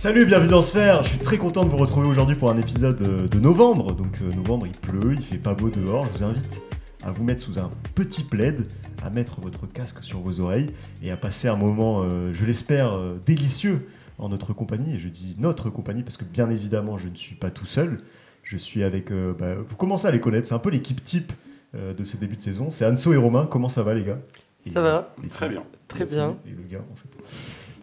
Salut, bienvenue dans Sphère. Je suis très content de vous retrouver aujourd'hui pour un épisode euh, de novembre. Donc euh, novembre, il pleut, il fait pas beau dehors. Je vous invite à vous mettre sous un petit plaid, à mettre votre casque sur vos oreilles et à passer un moment, euh, je l'espère, euh, délicieux en notre compagnie. Et je dis notre compagnie parce que bien évidemment, je ne suis pas tout seul. Je suis avec. euh, bah, vous commencez à les connaître. C'est un peu l'équipe type euh, de ces débuts de saison. C'est Anso et Romain. Comment ça va, les gars? Et- Ça va Très bien. Très bien. Et le gars, en fait.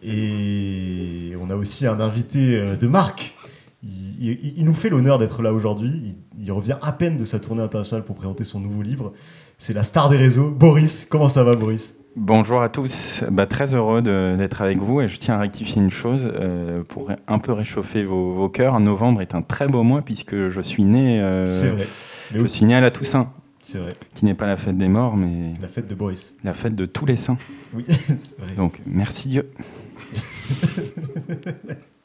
Et on a aussi un invité euh, de marque. Il, il- il nous fait l'honneur d'être là aujourd'hui. Il, il revient à peine de sa tournée internationale pour présenter son nouveau livre. C'est la star des réseaux, Boris. Comment ça va, Boris? Bonjour à tous, bah, très heureux d'être avec vous et je tiens à rectifier une chose euh, pour un peu réchauffer vos, vos cœurs. Novembre est un très beau mois puisque je suis né, euh, C'est vrai. Mais je aussi, suis né à la Toussaint, c'est vrai. qui n'est pas la fête des morts mais La fête de Boris. la fête de tous les saints. Oui, c'est vrai. Donc merci Dieu.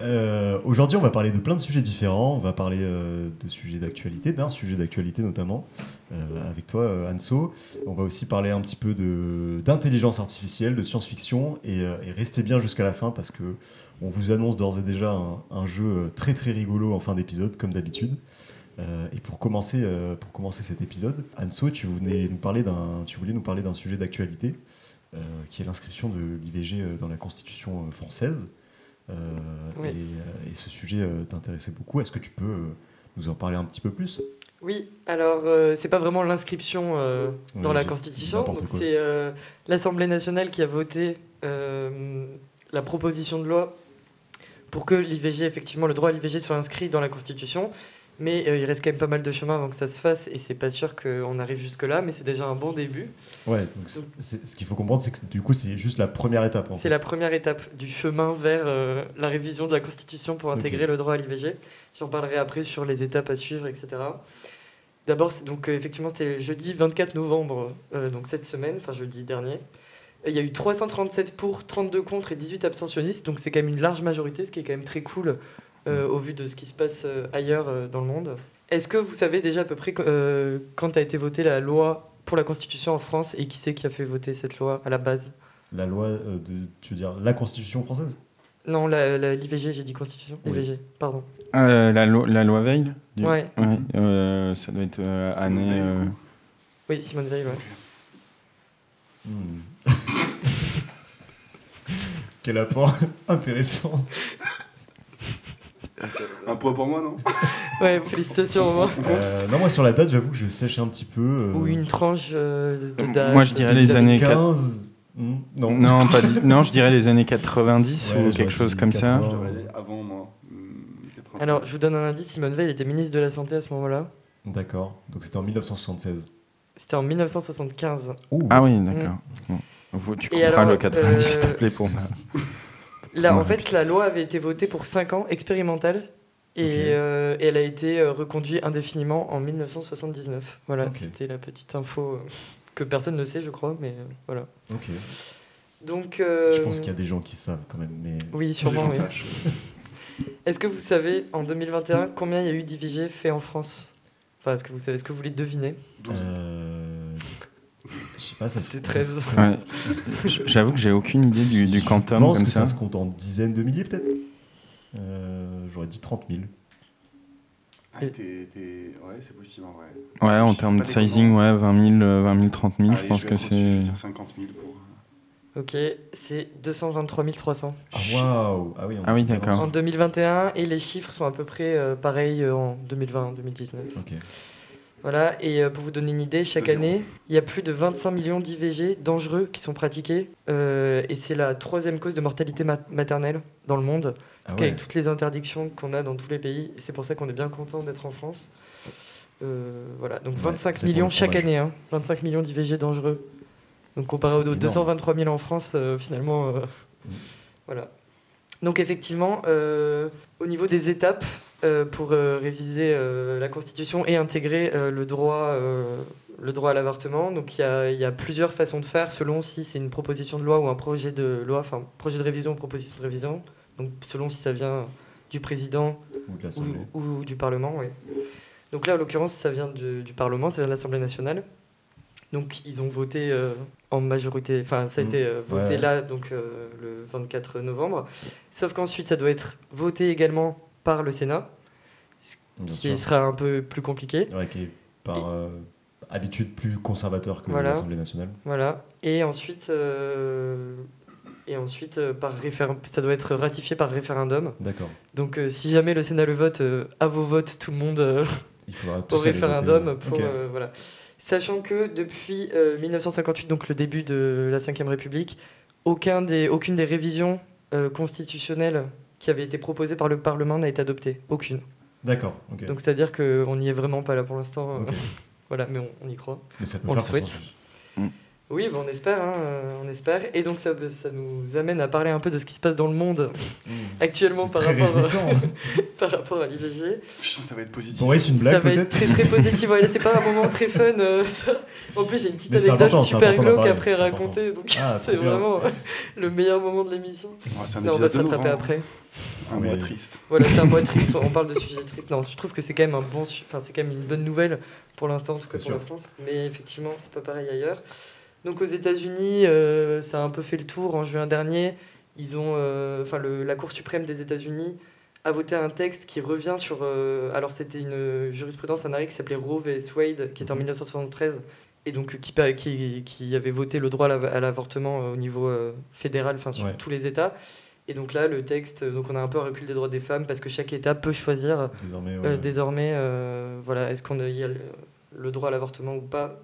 Euh, Aujourd'hui, on va parler de plein de sujets différents. On va parler euh, de sujets d'actualité, d'un sujet d'actualité notamment, euh, avec toi, Anso. On va aussi parler un petit peu d'intelligence artificielle, de science-fiction, et, restez bien jusqu'à la fin parce que on vous annonce d'ores et déjà un, jeu très très rigolo en fin d'épisode, comme d'habitude. Et pour commencer, pour commencer cet épisode, Anso, tu voulais nous parler d'un, sujet d'actualité, qui est l'inscription de l'IVG euh, dans la Constitution euh, française. Euh, Oui. et, euh, et ce sujet euh, t'intéressait beaucoup. Est-ce que tu peux euh, nous en parler un petit peu plus? Oui, alors euh, c'est pas vraiment l'inscription euh, dans Oui, la Constitution, c'est euh, l'Assemblée nationale qui a voté euh, la proposition de loi pour que l'IVG, effectivement, le droit à l'IVG soit inscrit dans la Constitution. Mais euh, il reste quand même pas mal de chemin avant que ça se fasse et c'est pas sûr qu'on arrive jusque-là, mais c'est déjà un bon début. Ouais, donc ce qu'il faut comprendre, c'est que du coup, c'est juste la première étape. C'est la première étape du chemin vers euh, la révision de la Constitution pour intégrer le droit à l'IVG. J'en parlerai après sur les étapes à suivre, etc. D'abord, donc euh, effectivement, c'était jeudi 24 novembre, donc cette semaine, enfin jeudi dernier. Il y a eu 337 pour, 32 contre et 18 abstentionnistes, donc c'est quand même une large majorité, ce qui est quand même très cool euh, au vu de ce qui se passe euh, ailleurs euh, dans le monde. Est-ce que vous savez déjà à peu près euh, quand a été votée la loi pour la Constitution en France et qui c'est qui a fait voter cette loi à la base? La loi euh, de, tu veux dire, la Constitution française? Non, l'IVG, j'ai dit Constitution. Oui. IVG, pardon. Euh, la, lo- la loi Veil du- Ouais. Ouais, euh, ça doit être euh, année. Euh. Oui, Simone Veil, ouais. Hmm. Quel apport intéressant. Un point pour moi, non Ouais, félicitations, Romain. Euh, non, moi sur la date, j'avoue que je sèche un petit peu. euh, Ou une tranche euh, de date. Moi, je dirais les années 15. Hmm, non. Non, pas non, je dirais les années 90 Ouais, ou quelque chose comme ça. 80. Je devrais aller avant, moi. Hmm, 85. Alors, je vous donne un indice Simone Veil était ministre de la Santé à ce moment-là. D'accord. Donc c'était en 1976. C'était en 1975. Ouh. Ah oui, d'accord. Bon. Vous- Tu comprends alors, le 90, s'il te plaît, pour moi. Là, en fait, la loi avait été votée pour 5 ans, expérimentale. Et, euh, et elle a été euh, reconduite indéfiniment en 1979. Voilà, c'était la petite info euh, que personne ne sait, je crois, mais voilà. Ok. Donc, euh, Je pense qu'il y a des gens qui savent quand même. Mais... Oui, sûrement. gens oui. sachent. Est-ce que vous savez en 2021 combien il y a eu d'IVG fait en France? Enfin, est-ce que vous savez, est-ce que vous voulez deviner 12. Euh, Je sais pas, ça se C'était ça 13. se- Ouais. J'avoue que j'ai aucune idée du, du Je quantum pense comme que ça. ça se compte en dizaines de milliers peut-être. Euh, J'aurais dit 30 000. Ah, t'es- t'es- Ouais, c'est possible en vrai. Ouais, en Je termes de sizing, ouais, 20 000, euh, 20 000, 30 000, je pense vais que au-dessus, Je vais c'est. dire 50 000 pour. euh, Ok, c'est 223 300 Ah waouh Ah oui, Ah oui, d'accord. en 2021 et les chiffres sont à peu près euh, pareils euh, en 2020-2019. Ok. Voilà, et euh, pour vous donner une idée, chaque zéro. année, il y a plus de 25 millions d'IVG dangereux qui sont pratiqués euh, et c'est la troisième cause de mortalité ma- maternelle dans le monde. Ah Parce ouais. qu'avec toutes les interdictions qu'on a dans tous les pays, c'est pour ça qu'on est bien content d'être en France. Euh, voilà, donc Ouais, 25 c'est pour millions chaque année, hein, 25 millions d'IVG dangereux. Donc comparé aux énorme. 223 000 en France, finalement, Mm. voilà. Donc effectivement, au niveau des étapes pour euh, réviser euh, la Constitution et intégrer euh, le droit, euh, le droit à l'avortement, donc il y a, il y a plusieurs façons de faire selon si c'est une proposition de loi ou un projet de loi, enfin projet de révision ou proposition de révision. Donc selon si ça vient du président Ou du Parlement, oui. Donc là, en l'occurrence, ça vient de- du Parlement, ça vient de l'Assemblée nationale. Donc ils ont voté euh, en majorité, enfin ça a Mhm. été euh, voté Ouais. là, donc euh, le 24 novembre. Sauf qu'ensuite ça doit être voté également par le Sénat, Bien qui sûr. sera un peu plus compliqué. Ouais, qui est par euh, habitude plus conservateur que Voilà. l'Assemblée nationale. Voilà. Et ensuite, euh, et ensuite euh, par référendum, ça doit être ratifié par référendum. D'accord. Donc si jamais le Sénat le vote, à vos votes, tout le monde Il faudra au référendum voter. pour voilà. Sachant que depuis euh, 1958, donc le début de la Ve République, aucun des, aucune des révisions euh, constitutionnelles qui avaient été proposées par le Parlement n'a été adoptée. Aucune. D'accord. Donc c'est-à-dire qu'on n'y est vraiment pas là pour l'instant. euh, voilà, mais on, on y croit. Mais ça peut on le faire souhaite. consensus. Oui, bon, on espère, hein, euh, on espère. Et donc ça, ça nous amène à parler un peu de ce qui se passe dans le monde actuellement par Très rapport, réjouissant. par rapport à l'IVG. Je sens que ça va être positif. Bon, ouais, c'est une Ça blague va être très très positif. Ouais, c'est pas un moment très fun. euh, ça. En plus, j'ai une petite Mais c'est anecdote super glauque après raconter. Donc Ah, c'est vraiment le meilleur moment de l'émission. Ouais, Non, on va se rattraper novembre. après. Un mois triste. Voilà, c'est un mois triste. On parle de sujets tristes. Non, je trouve que c'est quand même un bon, enfin c'est quand même une bonne nouvelle pour l'instant, en tout cas pour la. France. Mais effectivement, c'est pas pareil ailleurs. Donc aux États-Unis, euh, ça a un peu fait le tour en juin dernier. Ils ont, euh, enfin la Cour suprême des États-Unis a voté un texte qui revient sur. euh, alors c'était une jurisprudence, un arrêt qui s'appelait Roe v. Wade, qui était en Mhm. 1973 et donc qui, pa- qui, qui avait voté le droit à la- à l'avortement au niveau fédéral, enfin sur Ouais. tous les États. Et donc là, le texte, donc on a un peu un recul des droits des femmes parce que chaque État peut choisir Désormais, ouais. désormais, voilà, est-ce qu'on a, il y a le, le droit à l'avortement ou pas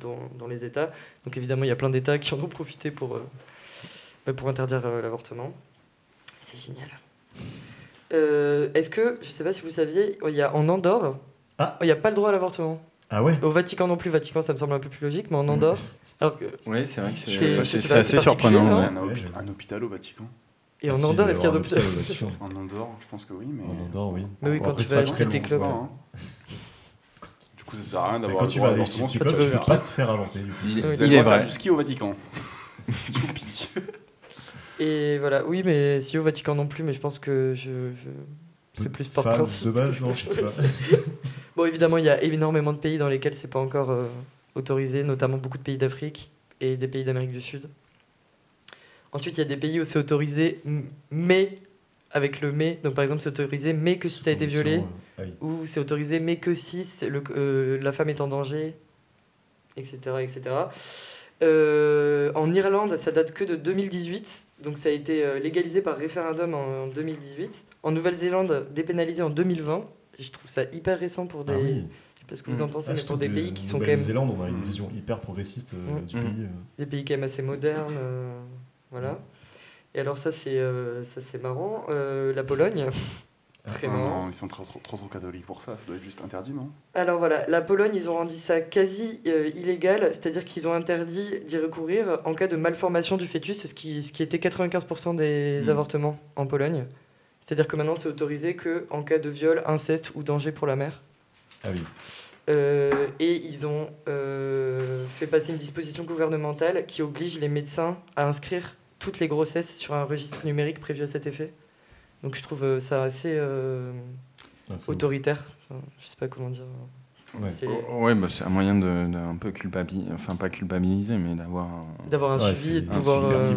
dans, dans les États. Donc évidemment, il y a plein d'États qui en ont profité pour, euh, bah, pour interdire euh, l'avortement. C'est génial. Euh, est-ce que, je sais pas si vous saviez, il y a en Andorre, Ah. il n'y a pas le droit à l'avortement. Ah ouais Au Vatican non plus, Vatican ça me semble un peu plus logique, mais en Andorre, alors que, Oui, c'est vrai que C'est- assez surprenant. ouais. un, hôpi- Ouais, j'ai- un hôpital au Vatican. et Ah, en Andorre, il est-ce qu'il y a d'hôpital hôpital. En Andorre, je pense que oui, mais. En Andorre, oui. Mais oui, quand après, tu vas acheter tes clubs. hein. Coup, ça sert à rien d'avoir quand tu à vas, l'avortement. tu, peux, tu pas te faire avorter. du coup. Il. Vous il allez est vrai. du ski au Vatican. Youpi. Et voilà, oui, mais si au Vatican non plus, mais je pense que je, je- c'est plus par principe. de base, non, je sais pas. Bon, évidemment, il y a énormément de pays dans lesquels c'est pas encore euh, autorisé, notamment beaucoup de pays d'Afrique et des pays d'Amérique du Sud. Ensuite, il y a des pays où c'est autorisé, mais avec le mais. Donc, par exemple, c'est autorisé, mais que si tu as été violé, euh, ah oui. ou c'est autorisé, mais que si le, euh, la femme est en danger, etc. etc. Euh, en Irlande, ça date que de 2018, donc ça a été légalisé par référendum en, en 2018. En Nouvelle-Zélande, dépénalisé en 2020. Et je trouve ça hyper récent pour des. Ah oui. Je sais pas ce que vous en Mm. pensez, Ah, mais pour des de pays qui sont quand même Nouvelle-Zélande, on a une Mm. vision hyper progressiste euh, Mm. du pays. des pays quand même assez modernes. voilà. Et alors, ça, c'est euh, ça, c'est marrant. Euh, la Pologne. Très Ah marrant. non, ils sont trop, trop, trop, trop catholiques pour ça. Ça doit être juste interdit, non? Alors voilà, la Pologne, ils ont rendu ça quasi euh, illégal, c'est-à-dire qu'ils ont interdit d'y recourir en cas de malformation du fœtus, ce qui, ce qui était 95% des Mm. avortements en Pologne. C'est-à-dire que maintenant, c'est autorisé que en cas de viol, inceste ou danger pour la mère. Ah oui. Euh, et ils ont euh, fait passer une disposition gouvernementale qui oblige les médecins à inscrire toutes les grossesses sur un registre numérique prévu à cet effet. Donc je trouve euh, ça assez euh, Ah, autoritaire. Enfin, je sais pas comment dire. Ouais. C'est Oh, Ouais, bah, c'est un moyen de, de un peu culpabiliser, enfin pas culpabiliser, mais d'avoir un, d'avoir un Ouais, suivi et de pouvoir. euh.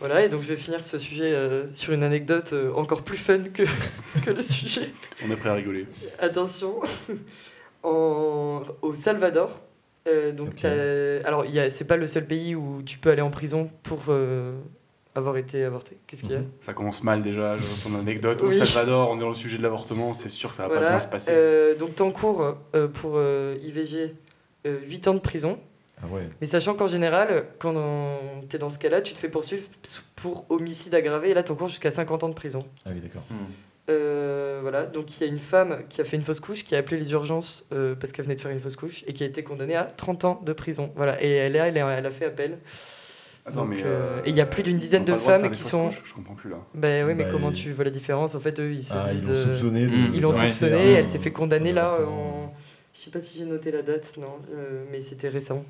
Voilà, et donc je vais finir ce sujet euh, sur une anecdote euh, encore plus fun que, que le sujet. On est prêt à rigoler. Attention, en, au Salvador. Euh, donc Ok. t'as- alors c'est pas le seul pays où tu peux aller en prison pour euh, avoir été avorté. Qu'est-ce qu'il y a Mhm. Ça commence mal déjà, je- ton anecdote. Au Oui. Salvador, on est dans le sujet de l'avortement, c'est sûr que ça va Voilà, pas bien se passer. euh, donc t'encours euh, pour euh, IVG 8 ans de prison. Ah ouais. Mais sachant qu'en général, quand tu es dans ce cas-là, tu te fais poursuivre pour homicide aggravé et là t'encours jusqu'à 50 ans de prison. Ah oui, d'accord. Euh, voilà, donc il y a une femme qui a fait une fausse couche, qui a appelé les urgences euh, parce qu'elle venait de faire une fausse couche et qui a été condamnée à 30 ans de prison. Voilà, et elle, a- elle, a, elle a fait appel. Attends, donc, mais. euh, et il y a plus d'une dizaine ils de femmes qui sont- couches? Je comprends plus là. Ben oui, mais Bah, comment tu vois la différence? En fait, eux, ils se Ah, ils disent. l'ont euh, soupçonné. Mmh. ils l'ont soupçonné, elle s'est fait condamner là en. Je sais pas si j'ai noté la date, non, euh, mais c'était récent.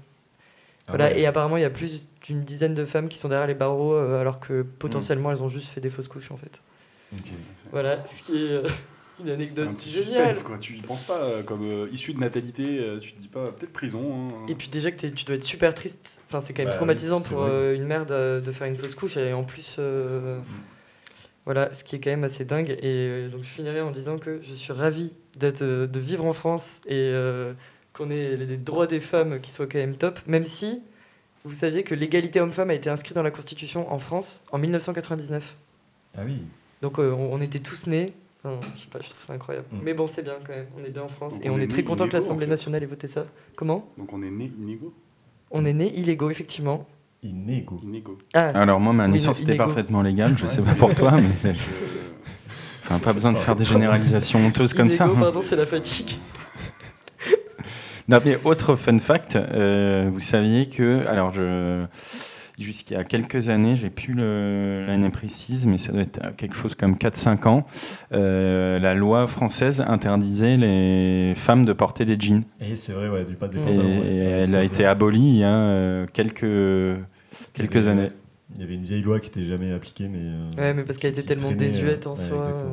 Ah voilà, ouais. et apparemment, il y a plus d'une dizaine de femmes qui sont derrière les barreaux euh, alors que potentiellement elles ont juste fait des fausses couches en fait. Voilà, ce qui est. euh, Une anecdote Un petit géniale. suspense, quoi. Tu y penses pas euh, comme euh, issu de natalité, euh, tu te dis pas peut-être prison. hein. Et puis déjà que tu dois être super triste. Enfin, c'est quand même Bah traumatisant oui, pour euh, une mère de, de faire une fausse couche et en plus, euh, voilà, ce qui est quand même assez dingue. Et euh, donc je finirai en disant que je suis ravi d'être, euh, de vivre en France et euh, qu'on ait les droits des femmes qui soient quand même top, même si vous saviez que l'égalité homme-femme a été inscrite dans la Constitution en France en 1999. Ah oui. Donc euh, on, était tous nés. Enfin, je sais pas, je trouve ça incroyable. Mm. Mais bon, c'est bien quand même. On est bien en France Donc et on on est est très nés content que l'Assemblée en fait. nationale ait voté ça. Comment? Donc on est né inégaux? On est nés illégaux, effectivement. Inégaux. Inégaux. Ah, Alors moi, ma Oui, naissance était parfaitement légale. Je sais pas pour toi, mais Je- enfin pas besoin de faire des généralisations honteuses comme ça. illégaux, pardon, c'est la fatigue. Non, mais autre fun fact, euh, vous saviez que, alors je, jusqu'à quelques années, j'ai plus le- l'année précise, mais ça doit être quelque chose comme 4-5 ans, euh, la loi française interdisait les femmes de porter des jeans. Et c'est vrai, ouais, du pas des Et Et, ouais. Elle a vrai. été abolie il y a euh, quelques, Il y quelques avait- années. Il y avait une vieille loi qui n'était jamais appliquée, mais. euh, Ouais, mais parce qu'elle était tellement traînait, désuète en ouais, soi. exactement.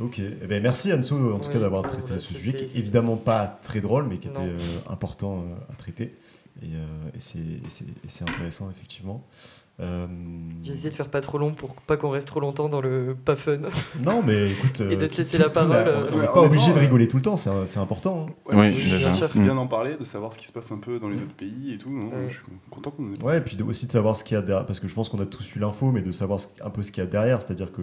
euh, Ok, eh ben, merci Anso en tout Oui, cas d'avoir traité bah, ce sujet qui évidemment pas très drôle mais qui était euh, important euh, à traiter et, euh, et c'est- intéressant effectivement. Euh, J'ai essayé de faire pas trop long pour pas qu'on reste trop longtemps dans le pas fun. Non mais écoute, Et de te tout- laisser tout- la tout parole, euh, on n'est Ouais, pas obligé de euh, rigoler tout le temps, c'est c'est important. hein. Oui, Ouais, sûr. C'est bien d'en parler, de savoir ce qui se passe un peu dans les autres pays et tout. non Ouais. Je suis content qu'on ait Ouais, et puis de- aussi de savoir ce qu'il y a derrière, parce que je pense qu'on a tous eu l'info, mais de savoir ce- un peu ce qu'il y a derrière, c'est-à-dire que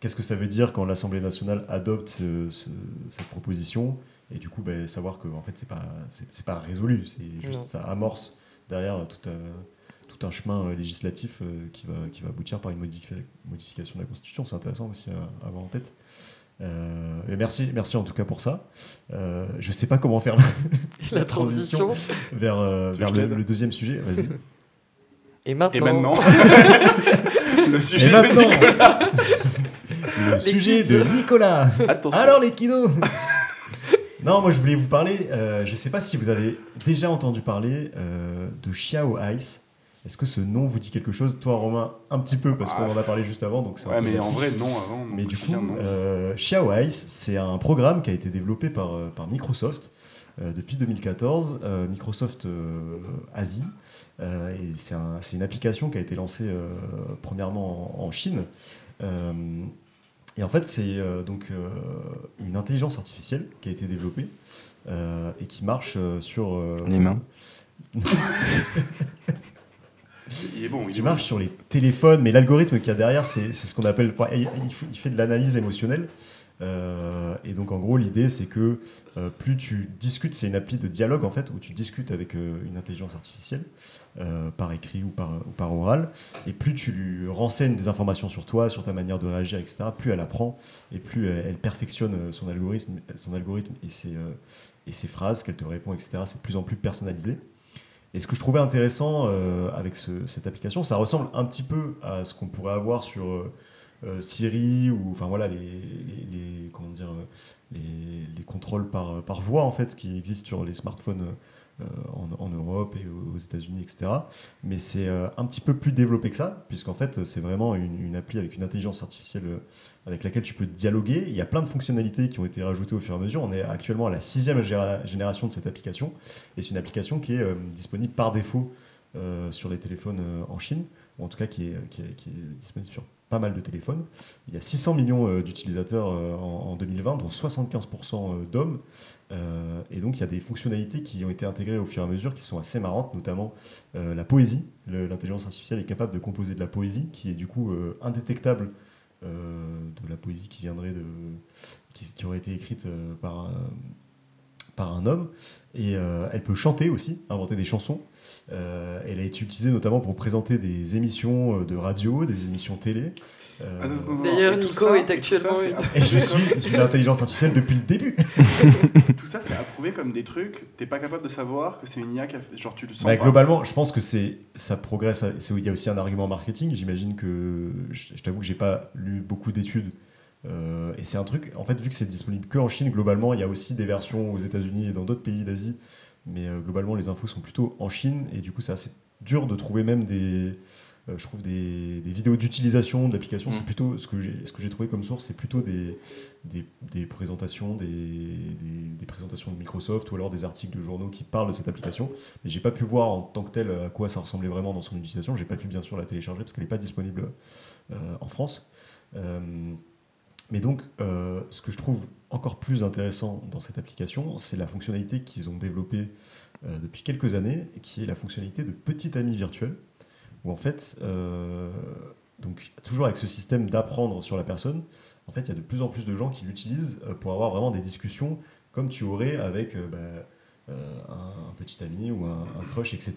qu'est-ce que ça veut dire quand l'Assemblée nationale adopte ce- ce- cette proposition, et du coup, ben, savoir que en fait, c'est pas, c'est c'est pas résolu, c'est juste Non. ça amorce derrière tout, un- tout un chemin euh, législatif euh, qui, va, qui va aboutir par une modifi- modification de la Constitution. C'est intéressant aussi à, à avoir en tête. Euh, et merci, merci en tout cas pour ça. Euh, je sais pas comment faire la transition. vers, euh, le, deuxième sujet. Vas-y. Et maintenant. Et maintenant, le Et sujet de maintenant, Nicolas. le Les sujet kids. de Nicolas. Attention. Alors les kinos Non, moi je voulais vous parler, euh, je sais pas si vous avez déjà entendu parler euh, de Xiao Ice. Est-ce que ce nom vous dit quelque chose Toi Romain, un petit peu, parce Ah, qu'on en a parlé juste avant, donc c'est un Ouais, mais en vrai, non, avant. Mais du coup, euh, Xiao Ice, c'est un programme qui a été développé par, par Microsoft depuis 2014, euh, Microsoft Asie. Et c'est un- c'est une application qui a été lancée premièrement en, en Chine. Et en fait, c'est euh, donc euh, une intelligence artificielle qui a été développée euh, et qui marche euh, sur euh, Les mains. Il est bon, il qui est marche sur les téléphones, mais l'algorithme qu'il y a derrière, c'est ce qu'on appelle. Il, il fait- il fait de l'analyse émotionnelle. Euh, et donc, en gros, l'idée, c'est que euh, plus tu discutes, c'est une appli de dialogue en fait, où tu discutes avec euh, une intelligence artificielle, par écrit ou par, oral, et plus tu lui renseignes des informations sur toi, sur ta manière de réagir, etc., plus elle apprend, et plus elle, perfectionne son algorithme, son algorithme et, ses, et ses phrases qu'elle te répond, etc. C'est de plus en plus personnalisé. Et ce que je trouvais intéressant avec ce- cette application, ça ressemble un petit peu à ce qu'on pourrait avoir sur Siri ou enfin voilà les, comment dire euh, les, les contrôles par, par voix en fait qui existent sur les smartphones euh, en, Europe et aux États-Unis, etc. Mais c'est euh, un petit peu plus développé que ça, puisqu'en fait c'est vraiment une, appli avec une intelligence artificielle euh, avec laquelle tu peux dialoguer. Il y a plein de fonctionnalités qui ont été rajoutées au fur et à mesure. On est actuellement à la sixième génération de cette application. Et c'est une application qui est euh, disponible par défaut euh, sur les téléphones euh, en Chine, ou en tout cas qui est, qui est- qui est disponible sur pas mal de téléphones. Il y a 600 millions euh, d'utilisateurs euh, en, en 2020, dont 75% euh, d'hommes. Et donc il y a des fonctionnalités qui ont été intégrées au fur et à mesure qui sont assez marrantes, notamment la poésie. L'intelligence artificielle est capable de composer de la poésie, qui est du coup indétectable de la poésie qui viendrait de qui, qui aurait été écrite par par un homme et euh, elle peut chanter aussi inventer des chansons Euh, elle a été utilisée notamment pour présenter des émissions euh, de radio des émissions télé Euh. D'ailleurs, Nico ça- est actuellement ça, et je suis, suis l'intelligence artificielle depuis le début Tout ça, c'est approuvé comme des trucs. T'es pas capable de savoir que c'est une IA qui a fait. Genre, tu le sens Bah, pas. globalement, je pense que c'est ça progresse. c'est- Il y a aussi un argument marketing. J'imagine que je, je t'avoue que j'ai pas lu beaucoup d'études. Euh, et c'est un truc. En fait, vu que c'est disponible que en Chine, globalement, il y a aussi des versions aux États-Unis et dans d'autres pays d'Asie. Mais euh, globalement, les infos sont plutôt en Chine et du coup, c'est assez dur de trouver même des euh, je trouve des, des vidéos d'utilisation de l'application, c'est Mm. plutôt ce que j'ai trouvé comme source, c'est plutôt des, des, des présentations, des, présentations de Microsoft ou alors des articles de journaux qui parlent de cette application. Mais j'ai pas pu voir en tant que tel à quoi ça ressemblait vraiment dans son utilisation. J'ai pas pu bien sûr la télécharger parce qu'elle n'est pas disponible en France. Mais donc, euh, ce que je trouve encore plus intéressant dans cette application, c'est la fonctionnalité qu'ils ont développée euh, depuis quelques années, qui est la fonctionnalité de petit ami virtuel, où en fait, euh, donc toujours avec ce système d'apprendre sur la personne, en fait, il y a de plus en plus de gens qui l'utilisent pour avoir vraiment des discussions comme tu aurais avec bah, un, un petit ami ou un, un crush, etc.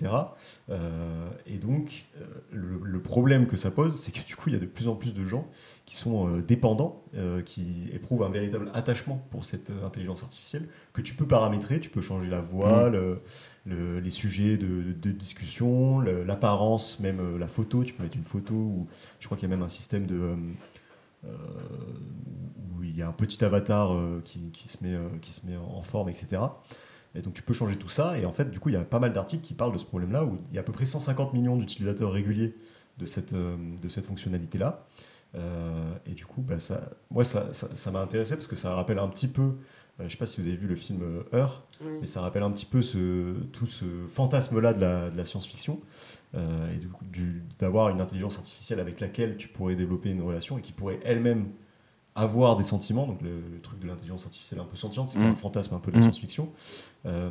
Euh, et donc, euh, le, le problème que ça pose, c'est que du coup, il y a de plus en plus de gens qui sont euh, dépendants, euh, qui éprouvent un véritable attachement pour cette euh, intelligence artificielle, que tu peux paramétrer, tu peux changer la voix, le- le- les sujets de, discussion, l'apparence, même euh, la photo, tu peux mettre une photo, ou je crois qu'il y a même un système de... euh, euh, où il y a un petit avatar euh, qui, qui se met, euh, qui se met en forme, etc. Et donc tu peux changer tout ça. Et en fait, du coup, il y a pas mal d'articles qui parlent de ce problème-là, où il y a à peu près 150 millions d'utilisateurs réguliers de cette, euh, de cette fonctionnalité-là. Euh, et du coup, bah, ça, moi, ça ça- ça m'a intéressé parce que ça rappelle un petit peu, euh, je sais pas si vous avez vu le film Heure, Oui. mais ça rappelle un petit peu ce, tout ce fantasme-là de la, de la science-fiction, euh, et d'avoir une intelligence artificielle avec laquelle tu pourrais développer une relation et qui pourrait elle-même avoir des sentiments. Donc le, le truc de l'intelligence artificielle un peu sentiente, c'est Mm. un fantasme un peu de la Mm. science-fiction. Euh,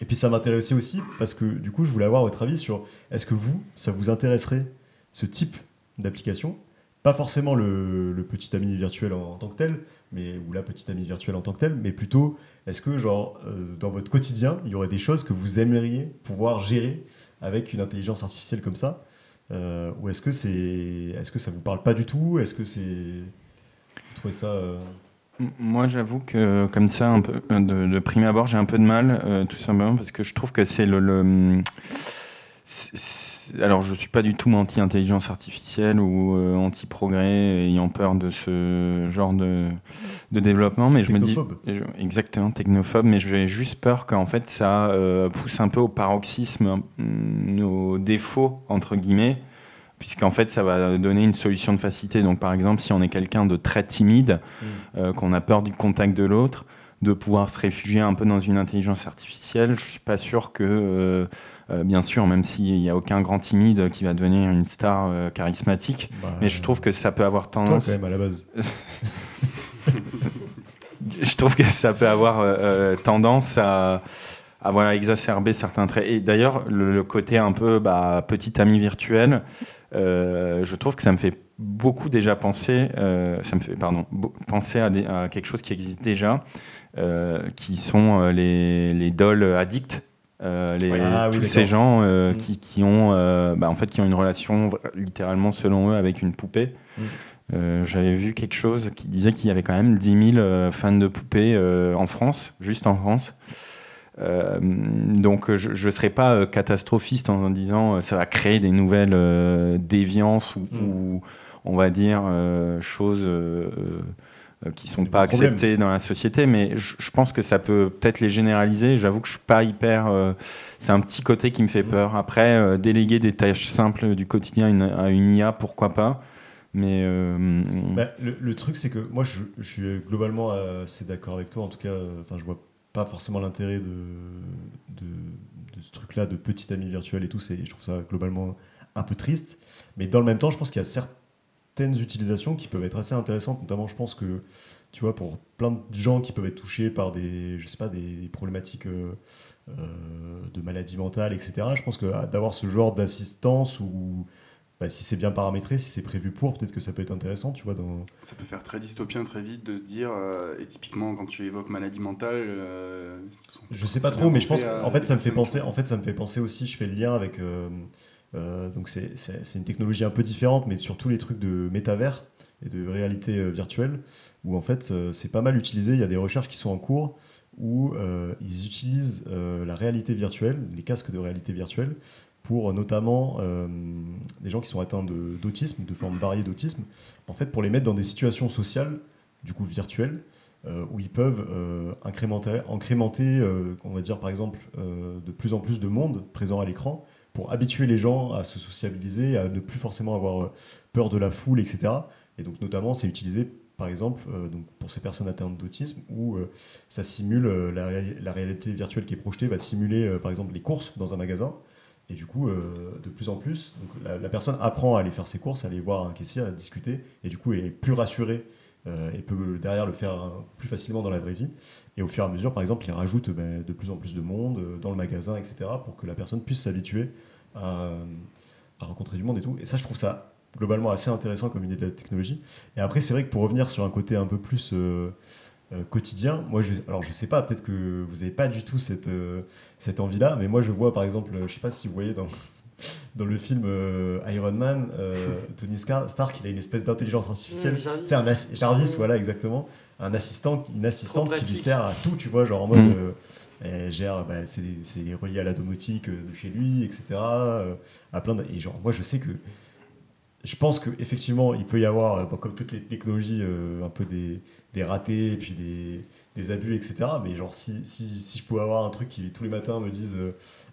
et puis ça m'intéressait aussi parce que du coup, je voulais avoir votre avis sur est-ce que vous, ça vous intéresserait ce type d'application? Pas forcément le, le petit ami virtuel en, en tant que tel, mais ou la petite amie virtuelle en tant que telle, mais plutôt est-ce que genre euh, dans votre quotidien, il y aurait des choses que vous aimeriez pouvoir gérer avec une intelligence artificielle comme ça? Euh, Ou est-ce que c'est est-ce que ça vous parle pas du tout? Est-ce que c'est ça euh, Moi, j'avoue que comme ça, un peu euh, de, de prime abord, j'ai un peu de mal, euh, tout simplement parce que je trouve que c'est le. alors, je suis pas du tout anti-intelligence artificielle ou euh, anti-progrès, ayant peur de ce genre de, de développement, mais je me dis exactement technophobe, mais j'ai juste peur qu'en fait ça euh, pousse un peu au paroxysme hein, nos défauts entre guillemets puisqu'en fait ça va donner une solution de facilité. Donc par exemple, si on est quelqu'un de très timide, euh, qu'on a peur du contact de l'autre, de pouvoir se réfugier un peu dans une intelligence artificielle, je suis pas sûr que, euh, euh, bien sûr, même s'il n'y a aucun grand timide qui va devenir une star charismatique, bah, mais je trouve que ça peut avoir toi tendance quand même à la base. je trouve que ça peut avoir tendance à, à voilà, exacerber certains traits. Et d'ailleurs, le, le côté un peu bah, petit ami virtuel, euh, je trouve que ça me fait beaucoup déjà penser, euh, ça me fait pardon, penser à, des- à quelque chose qui existe déjà, euh, qui sont les, les dolls addicts. euh, les, Ah tous ces gens euh, Mm. qui, qui ont euh, bah, en fait qui ont une relation littéralement selon eux avec une poupée Mm. j'avais vu quelque chose qui disait qu'il y avait quand même 10 000 euh, fans de poupées en France, juste en France. Euh, donc je ne serais pas euh, catastrophiste en disant euh, ça va créer des nouvelles euh, déviances ou, Mm. ou, on va dire euh, choses qui sont Des pas problèmes. acceptées dans la société, mais je, je pense que ça peut peut-être les généraliser. J'avoue que je suis pas hyper. euh, c'est un petit côté qui me fait Mm. peur. Après, euh, déléguer des tâches simples du quotidien à une, à une IA, pourquoi pas mais euh, Bah, le, le truc, c'est que moi, je, je suis globalement assez d'accord avec toi. En tout cas, enfin, je vois pas forcément l'intérêt de, ce truc-là, de petit ami virtuel et tout. Je trouve ça globalement un peu triste. Mais dans le même temps, je pense qu'il y a certaines utilisations qui peuvent être assez intéressantes. Notamment, je pense que, tu vois, pour plein de gens qui peuvent être touchés par des, je sais pas, des, problématiques euh, euh, de maladie mentale, etc. Je pense que ah, d'avoir ce genre d'assistance ou bah, si c'est bien paramétré, si c'est prévu pour, peut-être que ça peut être intéressant, tu vois, dans, Ça peut faire très dystopien très vite de se dire, euh, et typiquement quand tu évoques maladie mentale, euh, Je sais pas trop, mais je pense qu'en fait, ça me fait penser. En fait, ça me fait penser aussi. Je fais le lien avec. euh, euh, donc c'est une technologie un peu différente, mais sur tous les trucs de métavers et de réalité virtuelle, où en fait c'est pas mal utilisé. Il y a des recherches qui sont en cours où euh, ils utilisent euh, la réalité virtuelle, les casques de réalité virtuelle, pour notamment euh, des gens qui sont atteints d'autisme, de formes variées d'autisme, en fait pour les mettre dans des situations sociales, du coup virtuelles, euh, où ils peuvent euh, incrémenter, incrémenter euh, on va dire par exemple, euh, de plus en plus de monde présent à l'écran pour habituer les gens à se sociabiliser, à ne plus forcément avoir peur de la foule, etc. Et donc notamment, c'est utilisé par exemple, donc pour ces personnes atteintes d'autisme, où ça simule la, réalité virtuelle qui est projetée va simuler par exemple les courses dans un magasin. Et du coup, de plus en plus, la, personne apprend à aller faire ses courses, à aller voir un caissier, à discuter, et du coup est plus rassurée euh, et peut derrière le faire plus facilement dans la vraie vie. Et au fur et à mesure, par exemple, il rajoute ben, de plus en plus de monde euh, dans le magasin, etc., pour que la personne puisse s'habituer à, rencontrer du monde et tout. Et ça, je trouve ça globalement assez intéressant comme idée de la technologie. Et après, c'est vrai que pour revenir sur un côté un peu plus euh, quotidien, moi, je, alors je sais pas, peut-être que vous n'avez pas du tout cette, cette envie-là, mais moi, je vois par exemple, je sais pas si vous voyez dans dans le film euh, Iron Man, euh, Tony Stark, il a une espèce d'intelligence artificielle. C'est un Jarvis, voilà, exactement. Un assistant, une assistante qui lui sert à tout, tu vois, genre en mode. Mm. Euh, elle gère, bah, c'est relié à la domotique de chez lui, etc. à plein de, et genre, moi, je sais que je pense qu'effectivement, il peut y avoir, comme toutes les technologies, un peu des, des, ratés, et puis des, des, abus, etc. Mais genre, si, si, si, je pouvais avoir un truc qui, tous les matins, me dise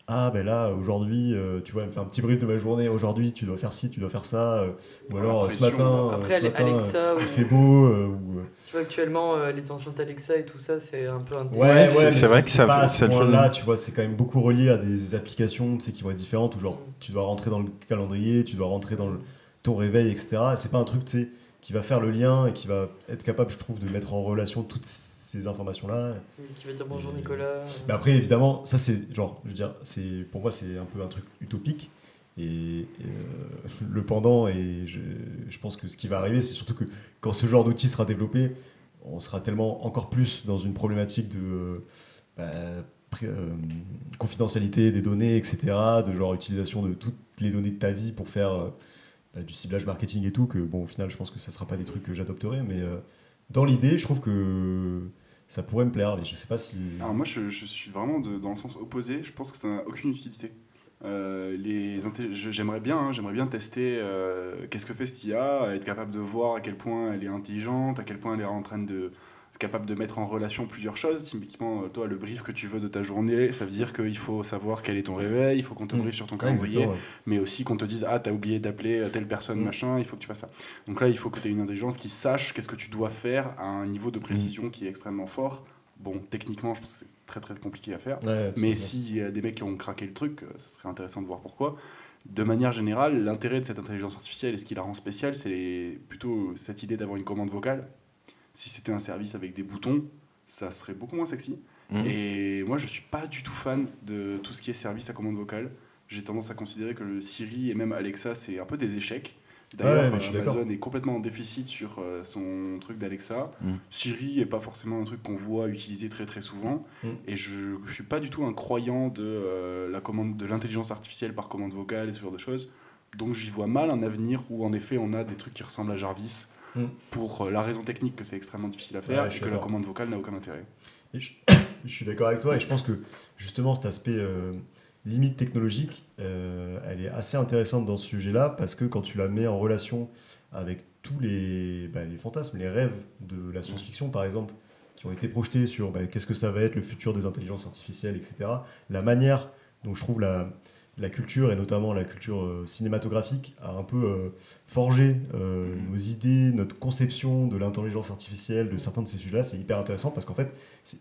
ah ben là aujourd'hui euh, tu vois me faire un petit brief de ma journée aujourd'hui tu dois faire ci tu dois faire ça euh, ou alors ce matin, Après, ce matin Alexa, il fait beau ou, tu vois actuellement les enceintes Alexa et tout ça c'est un peu un ouais, ouais c'est vrai que ça pas à ce là tu vois c'est quand même beaucoup relié à des applications tu sais, qui vont être différentes où genre mm. tu dois rentrer dans le calendrier tu dois rentrer dans le, ton réveil etc c'est pas un truc tu sais qui va faire le lien et qui va être capable je trouve de mettre en relation toutes ces informations-là. Qui va dire bonjour Nicolas. Mais après, évidemment, ça c'est genre, je veux dire, c'est pour moi c'est un peu un truc utopique. Et, euh, le pendant, et je, je, pense que ce qui va arriver, c'est surtout que quand ce genre d'outil sera développé, on sera tellement encore plus dans une problématique de bah, euh, confidentialité des données, etc., de genre utilisation de toutes les données de ta vie pour faire euh, du ciblage marketing et tout, que bon, au final, je pense que ça sera pas des trucs que j'adopterai, mais dans l'idée, je trouve que ça pourrait me plaire. Mais je sais pas si. Alors moi, je, je suis vraiment dans le sens opposé. Je pense que ça n'a aucune utilité. Euh, j'aimerais bien, hein, bien tester euh, qu'est-ce que fait cette IA, être capable de voir à quel point elle est intelligente, à quel point elle est en train de capable de mettre en relation plusieurs choses. Typiquement, toi, le brief que tu veux de ta journée, ça veut dire qu'il faut savoir quel est ton réveil, il faut qu'on te mm. briefe sur ton calendrier, mais aussi qu'on te dise Ah, t'as oublié d'appeler telle personne, mm. machin, il faut que tu fasses ça. Donc là, il faut que tu aies une intelligence qui sache qu'est-ce que tu dois faire à un niveau de précision mm. qui est extrêmement fort. Bon, techniquement, je pense que c'est très très compliqué à faire. mais s'il y a des mecs qui ont craqué le truc, euh, ce serait intéressant de voir pourquoi. De manière générale, l'intérêt de cette intelligence artificielle et ce qui la rend spéciale, c'est plutôt cette idée d'avoir une commande vocale si c'était un service avec des boutons, ça serait beaucoup moins sexy. Mhm. Et moi, je suis pas du tout fan de tout ce qui est service à commande vocale. J'ai tendance à considérer que le Siri et même Alexa, c'est un peu des échecs. D'ailleurs, Amazon est complètement en déficit sur euh, son truc d'Alexa. Mhm. Siri est pas forcément un truc qu'on voit utiliser très très souvent. Mhm. Et je, je suis pas du tout un croyant de euh, la commande de l'intelligence artificielle par commande vocale et ce genre de choses. Donc j'y vois mal un avenir où en effet on a des trucs qui ressemblent à Jarvis Mm. pour euh, la raison technique que c'est extrêmement difficile à faire et que la commande vocale n'a aucun intérêt. je, suis d'accord avec toi et je pense que justement cet aspect euh, limite technologique, euh, elle est assez intéressante dans ce sujet-là parce que quand tu la mets en relation avec tous les, bah, les fantasmes, les rêves de la science-fiction par exemple, qui ont été projetés sur bah, qu'est-ce que ça va être le futur des intelligences artificielles, etc. La manière dont je trouve la, la culture, et notamment la culture euh, cinématographique, a un peu euh, forgé euh, mm. nos idées, notre conception de l'intelligence artificielle, de certains de ces sujets-là. C'est hyper intéressant parce qu'en fait, c'est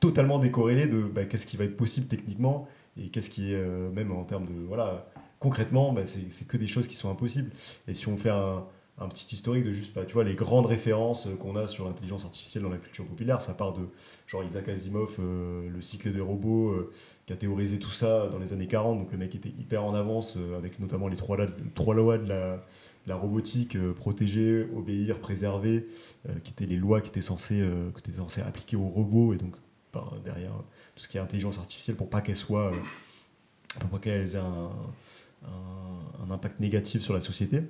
totalement décorrélé de bah, qu'est-ce qui va être possible techniquement et qu'est-ce qui est, même en termes de. Voilà, concrètement, bah, c'est que des choses qui sont impossibles. Et si on fait un un petit historique de juste, tu vois, les grandes références qu'on a sur l'intelligence artificielle dans la culture populaire. Ça part de genre Isaac Asimov, euh, le cycle des robots, euh, qui a théorisé tout ça dans les années 40. Donc le mec était hyper en avance, euh, avec notamment les trois, lois de la, robotique, protéger, obéir, préserver, qui étaient les lois qui étaient censées, qui étaient censées appliquer aux robots, et donc derrière tout ce qui est intelligence artificielle, pour pas qu'elle soit, pour pas qu'elle ait un, un, un, impact négatif sur la société.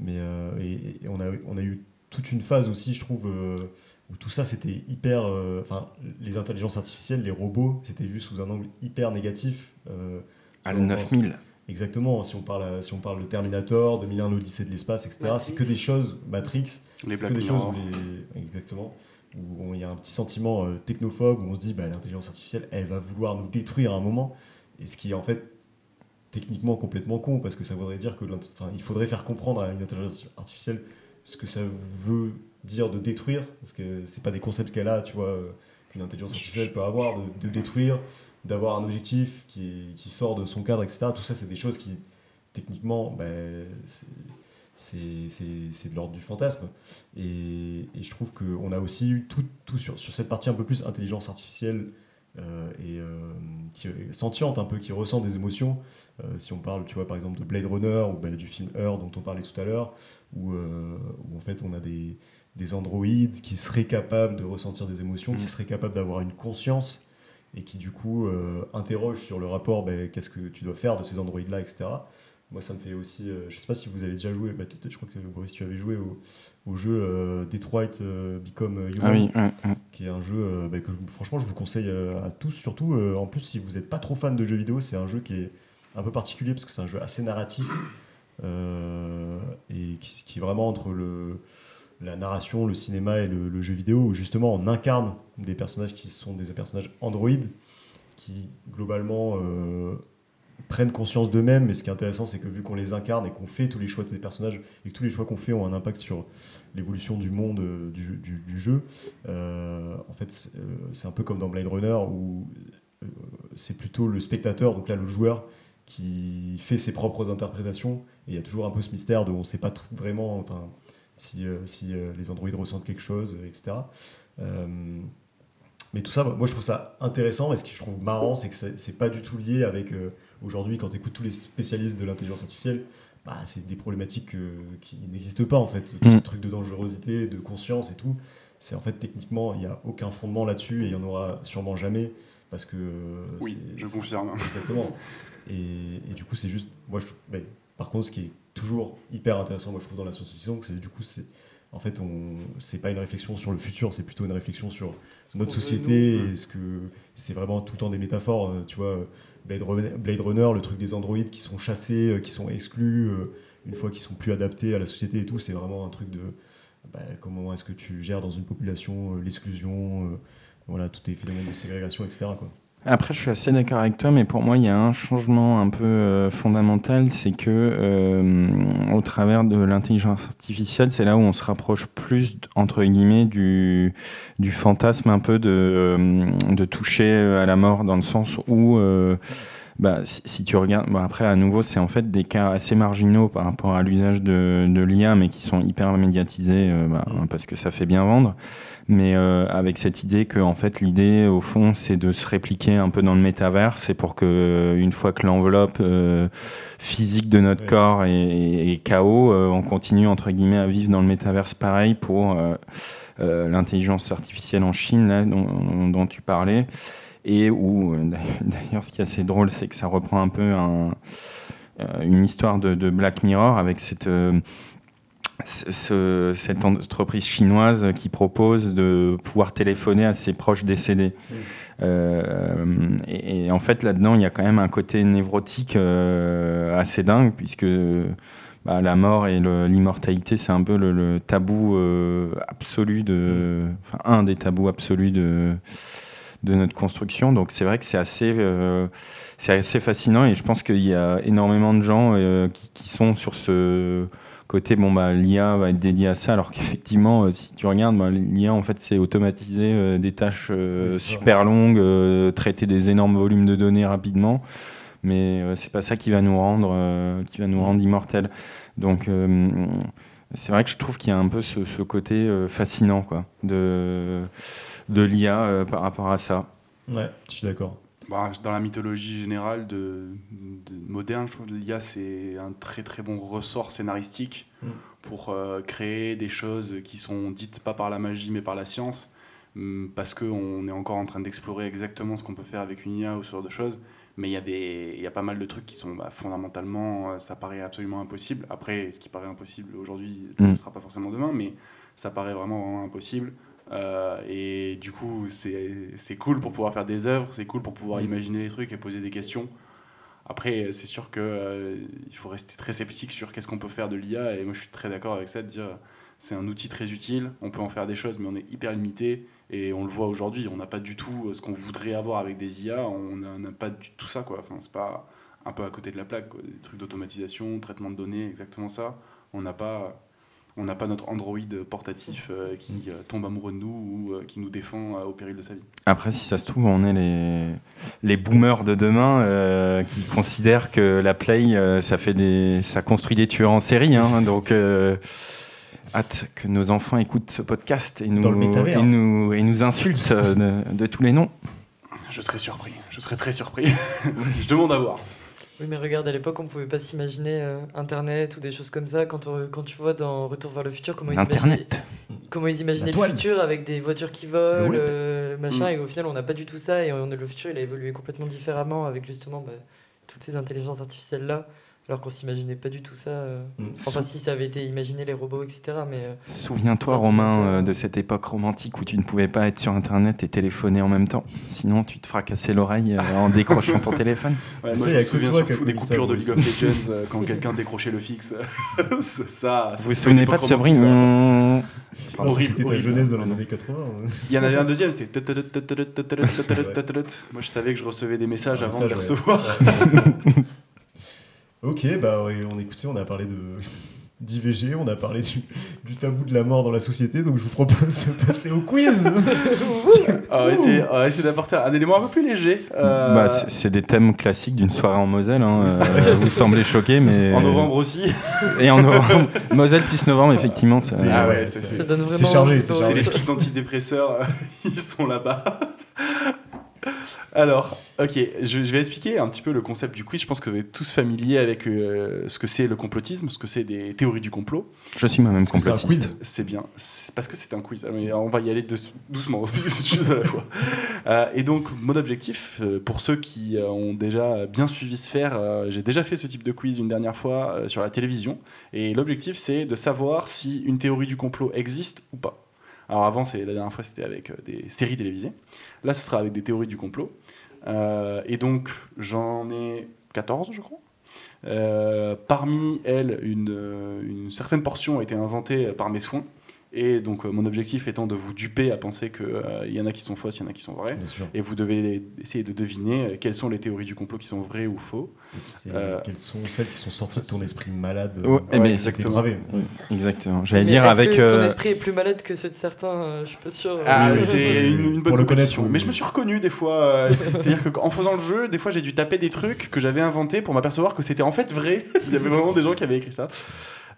Mais euh, et, on, a, on a eu toute une phase aussi, je trouve, euh, où tout ça c'était hyper. Euh, enfin, les intelligences artificielles, les robots, c'était vu sous un angle hyper négatif. à le 9000. Exactement, si on parle, si on parle de Terminator, 2001, l'Odyssée de l'espace, etc., c'est que des choses, Matrix, les que des choses exactement, où il y a un petit sentiment technophobe, où on se dit, bah, l'intelligence artificielle, elle va vouloir nous détruire à un moment, et ce qui est en fait techniquement complètement con parce que ça voudrait dire que il faudrait faire comprendre à une intelligence artificielle ce que ça veut dire de détruire parce que c'est pas des concepts qu'elle a tu vois qu'une intelligence artificielle peut avoir de, détruire d'avoir un objectif qui, qui, sort de son cadre etc tout ça c'est des choses qui techniquement ben, c'est de l'ordre du fantasme. Et, et je trouve qu'on a aussi eu tout, tout sur, sur cette partie un peu plus intelligence artificielle euh, et euh, qui est sentiente un peu, qui ressent des émotions. Euh, si on parle, tu vois, par exemple de Blade Runner ou bah, du film Heure dont on parlait tout à l'heure, où, où, en fait on a des, des androïdes qui seraient capables de ressentir des émotions, qui mm. seraient capables d'avoir une conscience et qui du coup interrogent sur le rapport, bah, qu'est-ce que tu dois faire de ces androïdes-là, etc. Moi, ça me fait aussi. je je sais pas si vous avez déjà joué. Bah, je crois que Boris, tu avais joué au, au jeu euh, Detroit euh, Become Human, ah qui est un jeu euh, bah, que franchement je vous conseille à tous, surtout en plus si vous n'êtes pas trop fan de jeux vidéo, c'est un jeu qui est un peu particulier parce que c'est un jeu assez narratif et qui, est vraiment entre le, la narration, le cinéma et le, jeu vidéo où justement on incarne des personnages qui sont des personnages androïdes qui globalement prennent conscience d'eux-mêmes. Mais ce qui est intéressant, c'est que vu qu'on les incarne et qu'on fait tous les choix de ces personnages et que tous les choix qu'on fait ont un impact sur l'évolution du monde euh, du, jeu, euh, en fait, euh, c'est un peu comme dans Blade Runner où c'est plutôt le spectateur, donc là le joueur, qui fait ses propres interprétations. Et il y a toujours un peu ce mystère de on ne sait pas vraiment enfin, si, si les androïdes ressentent quelque chose, etc. mais tout ça, moi je trouve ça intéressant et ce que je trouve marrant, c'est que c'est pas du tout lié avec Aujourd'hui, quand tu écoutes tous les spécialistes de l'intelligence artificielle, bah, c'est des problématiques euh, qui n'existent pas en fait. Mm. ces trucs de dangerosité, de conscience et tout, c'est en fait techniquement, il n'y a aucun fondement là-dessus et il n'y en aura sûrement jamais parce que. Oui, je confirme. Exactement. et, et, du coup, c'est juste. Moi, je, par contre, ce qui est toujours hyper intéressant, moi je trouve, dans la science-fiction, c'est du coup, c'est. En fait, on, c'est pas une réflexion sur le futur, c'est plutôt une réflexion sur notre société. Et ce que c'est vraiment tout le temps des métaphores, euh, tu vois. Blade Runner, le truc des androïdes qui sont chassés, euh, qui sont exclus, euh, une fois qu'ils sont plus adaptés à la société et tout, c'est vraiment un truc de bah, comment est-ce que tu gères dans une population euh, l'exclusion, voilà, tous les phénomènes de ségrégation, etc. Quoi. Après, je suis assez d'accord avec toi, mais pour moi, il y a un changement un peu fondamental, c'est que au travers de l'intelligence artificielle, c'est là où on se rapproche plus, entre guillemets, du, du fantasme un peu de, de toucher à la mort, dans le sens où bah, si, tu regardes, bah, après à nouveau, c'est en fait des cas assez marginaux par rapport à l'usage de, de l'IA, mais qui sont hyper médiatisés euh, bah, mm. parce que ça fait bien vendre. Mais euh, avec cette idée que en fait l'idée au fond c'est de se répliquer un peu dans le métavers, c'est pour que euh, une fois que l'enveloppe physique de notre corps est, est KO, on continue entre guillemets à vivre dans le métaverse pareil pour l'intelligence artificielle en Chine là, dont, dont tu parlais et où euh, d'ailleurs ce qui est assez drôle c'est que ça reprend un peu un, euh, une histoire de, de, Black Mirror avec cette euh, ce, cette entreprise chinoise qui propose de pouvoir téléphoner à ses proches décédés. Euh, et, en fait, là-dedans, il y a quand même un côté névrotique euh, assez dingue, puisque bah, la mort et l'immortalité, c'est un peu le, le tabou euh, absolu de. Enfin, un des tabous absolus de de notre construction. Donc c'est vrai que c'est assez, euh, c'est assez fascinant et je pense qu'il y a énormément de gens euh, qui, qui, sont sur ce côté, bon, bah, l'IA va être dédiée à ça, alors qu'effectivement, euh, si tu regardes, bah, l'IA, en fait, c'est automatiser des tâches super longues, traiter des énormes volumes de données rapidement. Mais c'est pas ça qui va nous rendre qui va nous rendre immortels. Donc c'est vrai que je trouve qu'il y a un peu ce, ce côté fascinant quoi de de l'IA euh, par rapport à ça. Ouais, je suis d'accord. Bah, dans la mythologie générale de, moderne, je trouve que l'IA c'est un très très bon ressort scénaristique mm. pour euh, créer des choses qui sont dites pas par la magie mais par la science, mm, parce qu'on est encore en train d'explorer exactement ce qu'on peut faire avec une IA ou ce genre de choses. Mais il y, a des, y a pas mal de trucs qui sont bah, fondamentalement, euh, ça paraît absolument impossible. Après, ce qui paraît impossible aujourd'hui ne mm. sera pas forcément demain, mais ça paraît vraiment, vraiment impossible. Euh, et du coup, c'est cool pour pouvoir faire des œuvres, c'est cool pour pouvoir mm. imaginer des trucs et poser des questions. Après, c'est sûr qu'il euh, il faut rester très sceptique sur qu'est-ce qu'on peut faire de l'IA. Et moi, je suis très d'accord avec ça, de dire c'est un outil très utile, on peut en faire des choses, mais on est hyper limité. Et on le voit aujourd'hui, on n'a pas du tout ce qu'on voudrait avoir avec des IA, on n'a pas du tout ça. Quoi. Enfin, c'est pas un peu à côté de la plaque. quoi. Des trucs d'automatisation, traitement de données, exactement ça. On n'a pas, on n'a pas notre Android portatif euh, qui euh, tombe amoureux de nous ou euh, qui nous défend euh, au péril de sa vie. Après, si ça se trouve, on est les, les boomers de demain euh, qui considèrent que la Play, euh, ça, fait des, ça construit des tueurs en série. hein. donc, euh, hâte que nos enfants écoutent ce podcast et nous, Dans le métavers. et nous, et nous insultent euh, de, de tous les noms. Je serais surpris, je serais très surpris. je demande à voir. Oui, mais regarde, à l'époque, on pouvait pas s'imaginer euh, Internet ou des choses comme ça. Quand, on- quand tu vois dans Retour vers le futur, comment ils imaginaient, Internet. comment ils imaginaient le futur avec des voitures qui volent, euh, machin, Mm. et au final, on n'a pas du tout ça. Et on- le futur, il a évolué complètement différemment avec justement bah, toutes ces intelligences artificielles-là, alors qu'on s'imaginait pas du tout ça. euh. Mm. Enfin, si ça avait été imaginé, les robots, etc. Mais euh, Souviens-toi, Romain, euh, de cette époque romantique où tu ne pouvais pas être sur Internet et téléphoner en même temps. Sinon, tu te fracassais l'oreille euh, en décrochant ton téléphone. Ouais, moi, ça, je me souviens surtout des coupures de. League of Legends euh, quand quelqu'un décrochait le fixe. ça, ça, Vous vous c'est souvenez pas de ce bruit. C'est Ah, ça, horrible, c'était ta jeunesse dans les années 80. ouais. Il y en avait un deuxième, c'était. Moi, je savais que je recevais des messages Un avant de les recevoir. Ok, bah ouais, on écoutait, on a parlé de d'IVG, on a parlé du, du tabou de la mort dans la société, donc je vous propose de passer au quiz. On va essayer, on va essayer d'apporter un élément un peu plus léger. euh, Bah, c'est c'est des thèmes classiques d'une soirée en Moselle. Hein. euh, vous semblez choqué, mais. en novembre aussi. Et en novembre. Moselle plus novembre, effectivement. ça- C'est- Ah ouais, ouais, c'est- c'est- ça donne vraiment. c'est chargé. C'est les pics d'antidépresseurs, ils sont là-bas. Alors, ok, je, je vais expliquer un petit peu le concept du quiz. Je pense que vous êtes tous familiers avec euh, ce que c'est le complotisme, ce que c'est des théories du complot. Je suis moi-même complotiste. quiz C'est bien, parce que c'est un quiz. Mais on va y aller de- doucement, chose à la fois. Euh, et donc, mon objectif, euh, pour ceux qui ont déjà bien suivi Sphère, euh, j'ai déjà fait ce type de quiz une dernière fois sur la télévision. Et l'objectif, c'est de savoir si une théorie du complot existe ou pas. Alors avant, la dernière fois, c'était avec des séries télévisées. Là, ce sera avec des théories du complot. Euh, et donc, j'en ai 14, je crois. Euh, parmi elles, une, euh, une certaine portion a été inventée par mes soins. Et donc, euh, mon objectif étant de vous duper à penser qu'il y en a qui sont fausses, il y en a qui sont vraies. Et vous devez essayer de deviner euh, quelles sont les théories du complot qui sont vraies ou faux. Euh, Quelles sont celles qui sont sorties de ton esprit malade Ouais, été exactement. gravé Exactement. J'allais dire avec. que son euh, esprit est plus malade que ceux de certains euh, Je suis pas sûr. Ah, c'est oui, une, bonne Pour le compétition. connaître, oui. Mais je me suis reconnu des fois. euh, C'est-à-dire qu'en faisant le jeu, des fois j'ai dû taper des trucs que j'avais inventés pour m'apercevoir que c'était en fait vrai. Il y avait vraiment des gens qui avaient écrit ça.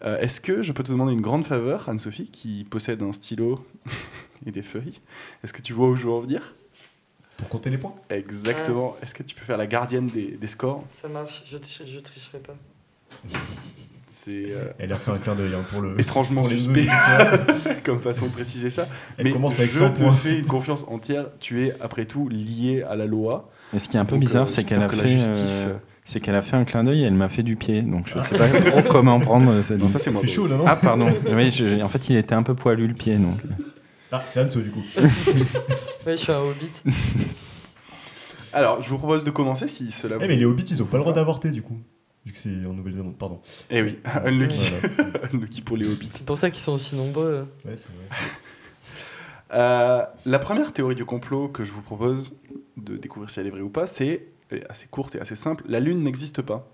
Euh, Est-ce que je peux te demander une grande faveur, Anne-Sophie, qui possède un stylo et des feuilles? Est-ce que tu vois où je veux en venir? Pour compter les points? Exactement. Est-ce que tu peux faire la gardienne des, des scores? Ça marche, je, je tricherai pas. C'est euh, Elle a fait un clin d'œil hein, pour le. étrangement pour suspect comme façon de préciser ça. Elle Mais commence avec je 100 te points. fais une confiance entière. Tu es, après tout, lié à la loi. Et ce qui est un peu Donc, bizarre, euh, c'est qu'elle a fait. la justice, euh, c'est qu'elle a fait un clin d'œil et elle m'a fait du pied. Donc je sais pas trop comment prendre cette. Non, ça c'est moi. Chaud là, non Ah pardon. Oui, je- en fait, il était un peu poilu le pied, donc. Ah, c'est Anso du coup. Ouais, je suis un hobbit. Alors, je vous propose de commencer si cela Eh, mais les hobbits, ils ont pas le droit d'avorter du coup. Vu que c'est en Nouvelle-Zélande, pardon. Eh oui, unlucky. Voilà. unlucky pour les hobbits. C'est pour ça qu'ils sont aussi nombreux. Ouais, c'est vrai. Euh, la première théorie du complot que je vous propose de découvrir si elle est vraie ou pas, c'est elle est assez courte et assez simple. La Lune n'existe pas.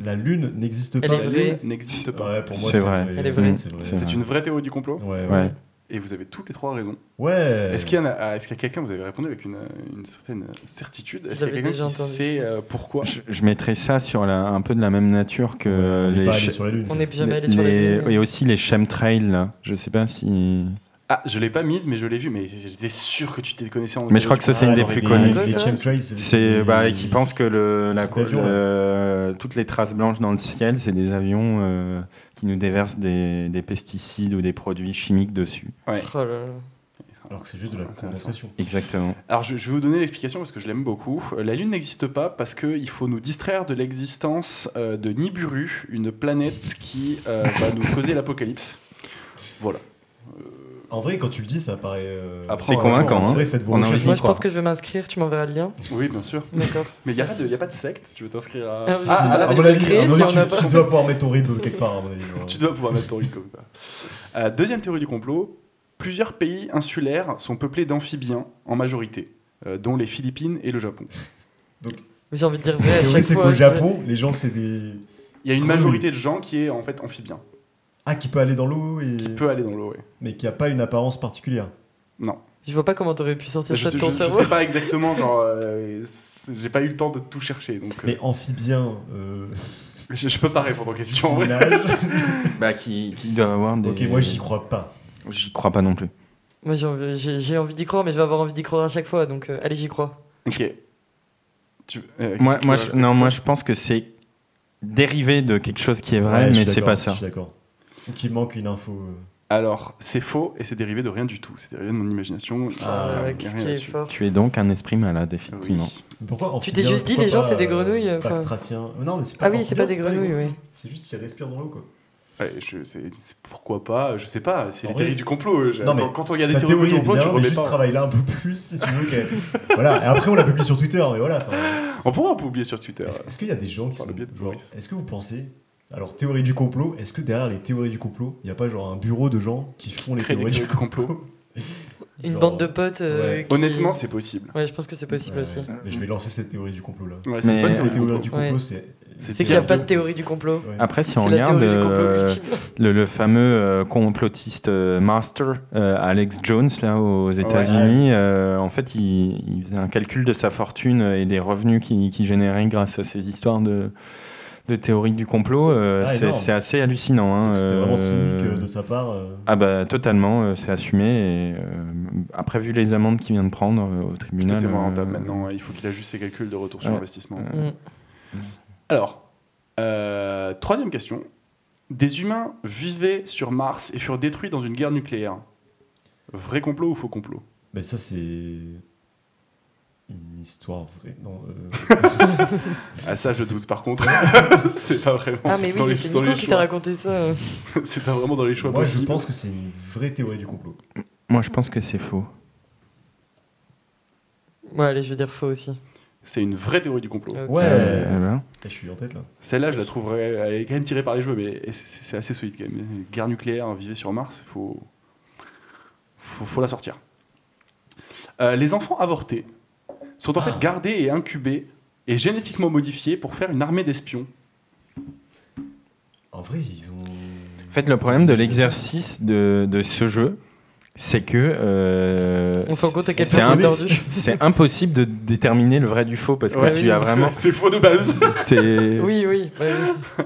La lune n'existe pas. La. Lune n'existe pas. Ouais, pour moi, C'est vrai. Elle est vraie. C'est une vraie théorie du complot. Ouais, ouais. Ouais. Et vous avez toutes les trois raisons. Ouais. Est-ce qu'il y, en a, ah, a quelqu'un, vous avez répondu avec une, une certaine certitude, est-ce qu'il y a quelqu'un qui entendu, sait euh, pourquoi Je, je mettrais ça sur la, un peu de la même nature que On les. pas allé sur la lune. On n'est jamais allé les- sur la les- lune. Et aussi les chemtrails, là. Je sais pas si. Ah, je l'ai pas mise, mais je l'ai vue, mais j'étais sûr que tu t'es connaissais en Mais je crois que ça, c'est une des plus connues. Ouais, chemtrails, C'est bah, qui pense que le, la, d'avion, le- toutes les traces blanches dans le ciel, c'est des avions euh, qui nous déversent des, des pesticides ou des produits chimiques dessus. Oh là là. Alors que c'est juste de la condensation. Exactement. Alors, je, je vais vous donner l'explication parce que je l'aime beaucoup. Euh, La Lune n'existe pas parce qu'il faut nous distraire de l'existence euh, de Nibiru, une planète qui euh, va nous causer l'apocalypse. Voilà. En vrai, quand tu le dis, ça paraît. euh, Après, C'est convaincant, En hein. vrai, faites vos On a recherches. envie d'y Moi, je pense que je vais m'inscrire. Tu m'enverras le lien. Oui, bien sûr. D'accord. Mais il n'y a, pas de- y a pas de secte. Tu veux t'inscrire à. Ah, Ah, si. à mon avis, créer mon avis, tu, pas. tu dois pouvoir mettre ton rib quelque part, à mon avis. Tu dois pouvoir mettre ton riz comme ça. Euh, deuxième théorie du complot. Plusieurs pays insulaires sont peuplés d'amphibiens en majorité, euh, dont les Philippines et le Japon. Oui, J'ai envie de dire vrai c'est qu'au Japon, les gens, c'est des. Il y a une majorité de gens qui est en fait amphibien, Ah, qui peut aller dans l'eau, et... qui peut aller dans l'eau. ouais. mais qui a pas une apparence particulière. Non. Je vois pas comment t'aurais pu sortir Je ça sais, de ton je- je cerveau. sais pas exactement, genre, euh, j'ai pas eu le temps de tout chercher, donc euh, Mais amphibien, euh, je, je peux pas répondre aux questions. Bah, qui, qui doivent avoir des. ok, moi j'y crois pas. J'y crois pas non plus. Moi j'ai envie, d'y croire, mais je vais avoir envie d'y croire à chaque fois, donc euh, allez, j'y crois. Ok. Tu- euh, Moi, moi, je, non, moi, je pense que c'est dérivé de quelque chose qui est vrai, Ouais, je mais c'est pas Je ça. suis d'accord. Donc il manque une info. euh. Alors, c'est faux et c'est dérivé de rien du tout. C'est dérivé de mon imagination. Ah, ouais, qu'est-ce rien qui est fort. Tu es donc un esprit malade, effectivement. Oui. Pourquoi Tu t'es juste dit, les gens, c'est des euh, grenouilles, enfin. bactracien Non, mais c'est pas Ah oui, c'est pas des grenouilles, les oui. C'est juste qu'ils respirent dans l'eau, quoi. Ouais, je, c'est, c'est- pourquoi pas Je sais pas. C'est les théories du complot. Je- Non, mais quand, on regarde des Ta théories théorie du complot, tu bien, mais remets juste pas. travaille là un peu plus si tu veux. voilà, et après on la publie sur Twitter, mais voilà. On pourra publier sur Twitter. Est-ce qu'il y a des gens qui Par sont. le biais de genre, Boris. Est-ce que vous pensez. Alors, théorie du complot, est-ce que derrière les théories du complot, il n'y a pas genre un bureau de gens qui font les théories du théories du complot. complot Une Genre, bande de potes. euh, ouais. qui- Honnêtement, c'est possible. Ouais, je pense que c'est possible Ouais, aussi. Mais je vais lancer cette théorie du complot là. Ouais, c'est Mais- une théorie du complot. du complot, Ouais. c'est. C'est qu'il n'y a pas de théorie du complot. Ouais. Après, si on regarde théorie du complot euh, le, le fameux euh, complotiste euh, master euh, Alex Jones là aux États-Unis, euh, en fait, il, il faisait un calcul de sa fortune et des revenus qu'il qu'il générait grâce à ces histoires de, de théorie du complot. euh, Ah, c'est assez hallucinant. hein, C'était vraiment euh, cynique euh, de sa part. euh. Ah bah totalement, euh, c'est assumé. Et, euh, après, vu les amendes qu'il vient de prendre euh, au tribunal, c'est moins euh, rentable maintenant. Il faut qu'il ajuste ses calculs de retour sur Ouais. investissement. Euh, Mm. Alors, euh, troisième question. Des humains vivaient sur Mars et furent détruits dans une guerre nucléaire. Vrai complot ou faux complot? Mais ça, c'est. Une histoire vraie. Non. euh, Ah ça je doute par contre. c'est pas vraiment Ah, mais dans oui, les, c'est dans Nico les qui t'a choix. raconté ça. c'est pas vraiment dans les choix Moi, je pense que c'est une vraie théorie du complot. Moi, je pense que c'est faux. Ouais, allez, je vais dire faux aussi. C'est une vraie théorie du complot. Ok. Ouais. Euh, je suis en tête là. Celle-là, je la trouverais elle est quand même tirée par les cheveux, mais c'est- c'est c'est assez solide quand même. Guerre nucléaire, vivre sur Mars, il faut... faut faut la sortir. Euh, les enfants avortés sont en Ah. fait gardés et incubés et génétiquement modifiés pour faire une armée d'espions. En vrai, ils ont. En fait, le problème de l'exercice de, de ce jeu, c'est que euh, c'est un- impossible de déterminer le vrai du faux parce que Ouais, tu oui, as vraiment. C'est faux de base. C'est Oui, oui. bah oui.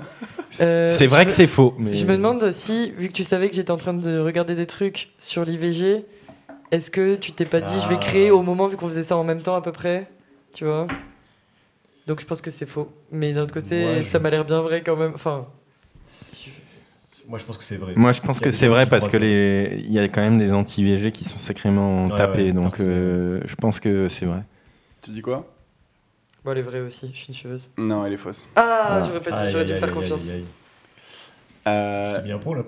Euh, c'est vrai me- que c'est faux. Mais... Je me demande si, vu que tu savais que j'étais en train de regarder des trucs sur l'IVG, est-ce que tu t'es pas dit je vais Ah. créer au moment, vu qu'on faisait ça en même temps à peu près Tu vois? Donc je pense que c'est faux. Mais d'un autre côté, Ouais, ça je- m'a l'air bien vrai quand même. Enfin, Moi, je pense que c'est vrai. Moi, je pense que c'est vrai parce que les... il y a quand même des anti-IVG qui sont sacrément Ouais, tapés, ouais, donc euh, je pense que c'est vrai. tu dis quoi? Bon, elle est vraie aussi, je suis une chieuse. Non, elle est fausse. Ah, Ah. j'aurais pas dû, Aïe, j'aurais dû aïe, me faire aïe, confiance. aïe, aïe. Euh, mis un point là.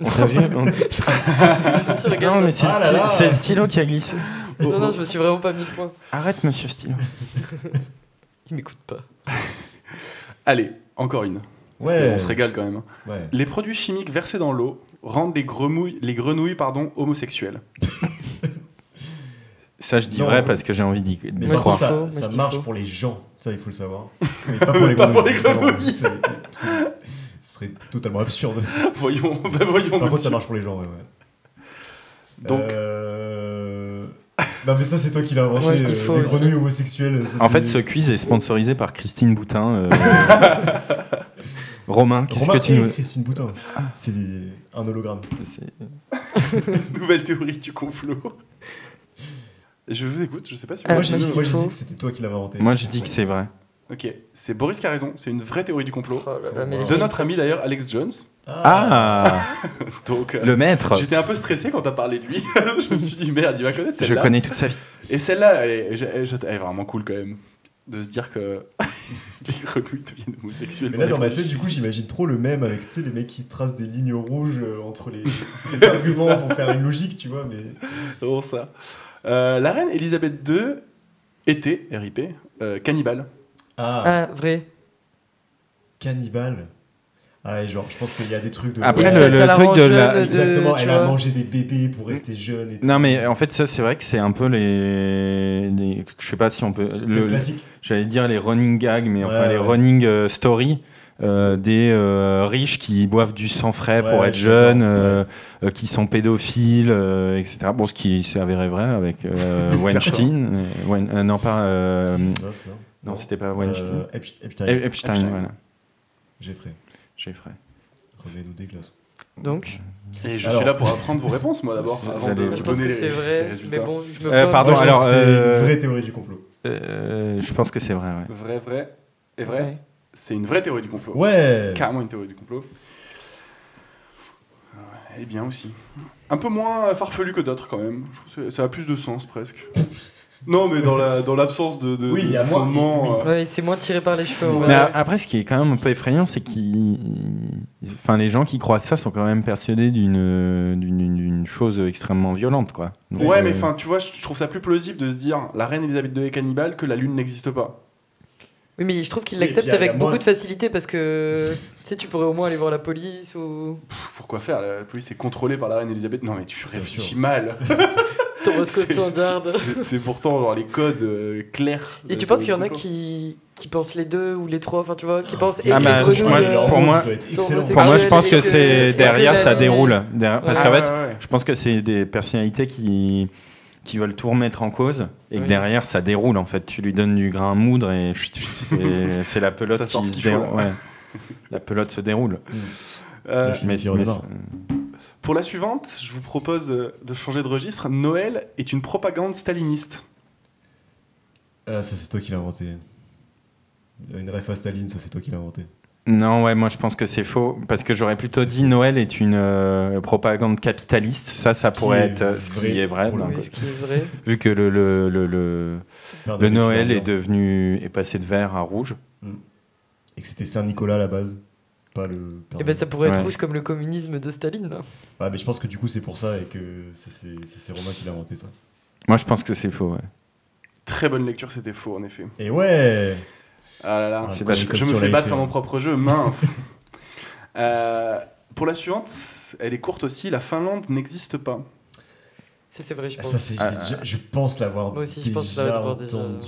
On t'a vu On- Je me suis regardé. Non, mais c'est le, Ah là stylo- là. c'est le stylo qui a glissé. Non, non, je me suis vraiment pas mis le point. Arrête, monsieur stylo. Il m'écoute pas. Allez, encore une. Parce Ouais. qu'on se régale quand même. hein. Ouais. Les produits chimiques versés dans l'eau rendent les grenouilles, les grenouilles pardon, homosexuelles. Ça, je dis Non, vrai parce que j'ai envie d'y croire. ça, marche faux. pour les gens. Ça, il faut le savoir. Mais pas pour les Pas pour grenouilles. les grenouilles. Non, c'est- c'est- Ce serait totalement absurde. voyons, bah voyons. Par contre, ça marche pour les gens, ouais. ouais. Donc, Euh, Non, mais ça, c'est toi qui l'as inventé. Ouais, euh, les grenouilles homosexuelles. ça, En fait, ce quiz est sponsorisé par Christine Boutin. euh. Romain, qu'est-ce que tu nous. Christine Boutin. C'est un hologramme. C'est- nouvelle théorie du complot. Je vous écoute, je sais pas si vous Ah, moi, j'ai dit, j'ai dit que c'était toi qui l'avais inventé. Moi, je dis que c'est vrai. Ok, c'est Boris qui a raison, c'est une vraie théorie du complot. Oh là là, mais De notre ami d'ailleurs, Alex Jones. Ah Donc, euh, Le maître j'étais un peu stressé quand t'as parlé de lui. je me suis dit, merde, il va connaître Je celle-là. connais toute sa vie. Et celle-là, elle, est- elle est- elle est vraiment cool quand même. De se dire que les grenouilles deviennent homosexuelles. Mais là, dans ma tête, du coup, j'imagine trop le même avec tu sais, les mecs qui tracent des lignes rouges euh, entre les, les arguments ça. pour faire une logique, tu vois. Mais C'est vraiment ça. Euh, la reine Elisabeth II était, RIP, euh, cannibale. Ah, Ah, vrai. cannibale. Ah, et genre, je pense qu'il y a des trucs de. Après, le, le truc de la. Exactement, elle a vois. mangé des bébés pour rester jeune et tout. Non, mais en fait, ça, c'est vrai que c'est un peu les, les- Je sais pas si on peut. C'est le- classique. J'allais dire les running gags, mais enfin Ouais, les ouais. running euh, story. euh, des euh, riches qui boivent du sang frais Ouais, pour être jeunes, euh, euh, qui sont pédophiles, euh, etc. Bon, ce qui s'est avéré vrai avec euh, Weinstein. Wein- non, pas. Euh, non, c'était pas Weinstein. Euh, Epst- Epstein. Ep- Epstein, Epstein. voilà. Jeffrey. Jeffrey. Remets-nous des glaces. Donc, Et je Alors- suis là pour apprendre vos réponses, moi, d'abord, avant de vous je pense donner les, vrai, résultats. mais bon, je me Euh, pardon, Moi, je alors, c'est euh, une vraie théorie du complot. Euh, je pense que c'est vrai, ouais. Vrai, vrai et vrai. Ouais. C'est une vraie théorie du complot. Ouais Carrément une théorie du complot. Eh bien aussi. Un peu moins farfelu que d'autres quand même. Je trouve que ça a plus de sens presque. Non, mais dans la dans l'absence de, de, Oui, de il y a moins- fondement, oui. euh, Ouais, c'est moins tiré par les cheveux. Mais après, ce qui est quand même un peu effrayant, c'est qu'ils, enfin, les gens qui croient ça sont quand même persuadés d'une d'une d'une chose extrêmement violente, quoi. Donc, Ouais, euh, mais enfin, tu vois, je trouve ça plus plausible de se dire la reine Elisabeth II est cannibale que la lune n'existe pas. Oui, mais je trouve qu'il l'accepte avec beaucoup moins- de facilité parce que tu sais, tu pourrais au moins aller voir la police ou Pff, Pourquoi faire? La police est contrôlée par la reine Elisabeth. Non, mais tu réfléchis mal. C'est- Standard. pourtant genre les codes euh, clairs. Et tu penses qu'il y en a qui, qui pensent les deux ou les trois, enfin tu vois, qui pensent et Ah, bah, les moi, je- pour euh, moi-. Pour moi, je pense que c'est c'est derrière, ça déroule. Derrière- Parce Ah, qu'en fait, ouais, ouais. je pense que c'est des personnalités qui qui veulent tout remettre en cause et que Oui. derrière ça déroule en fait tu lui donnes du grain à moudre et c'est la pelote Ça sort qui ce se déroule la pelote se déroule Euh, mais c'est- Pour la suivante, je vous propose euh, de changer de registre. Noël est une propagande staliniste. Ah, ça, c'est toi qui l'as inventé. Une ref à Staline, ça, c'est toi qui l'as inventé. Non, ouais, moi je pense que c'est faux. Parce que j'aurais plutôt dit Noël est une euh, propagande capitaliste. Ça, ça pourrait être euh, ce qui vrai est vrai. ce qui est vrai. Vu que le, le, le, le, le. Noël est devenu est passé de vert à rouge. Et que c'était Saint-Nicolas à la base. Pas le. Père Et ben de- ça pourrait être Ouais. rouge comme le communisme de Staline. Ah, mais je pense que du coup, c'est pour ça et que c'est- c'est c'est Romain qui l'a inventé ça. Moi je pense que c'est faux. Ouais. Très bonne lecture, c'était faux en effet. Et ouais Ah là là, Ah, je, me fais battre F1. à mon propre jeu, mince. Euh, pour la suivante, elle est courte aussi. La Finlande n'existe pas. Ça c'est vrai, je Ah, pense. Ça, c'est. Ah, déjà- Je pense l'avoir. Moi aussi, je pense l'avoir déjà entendu.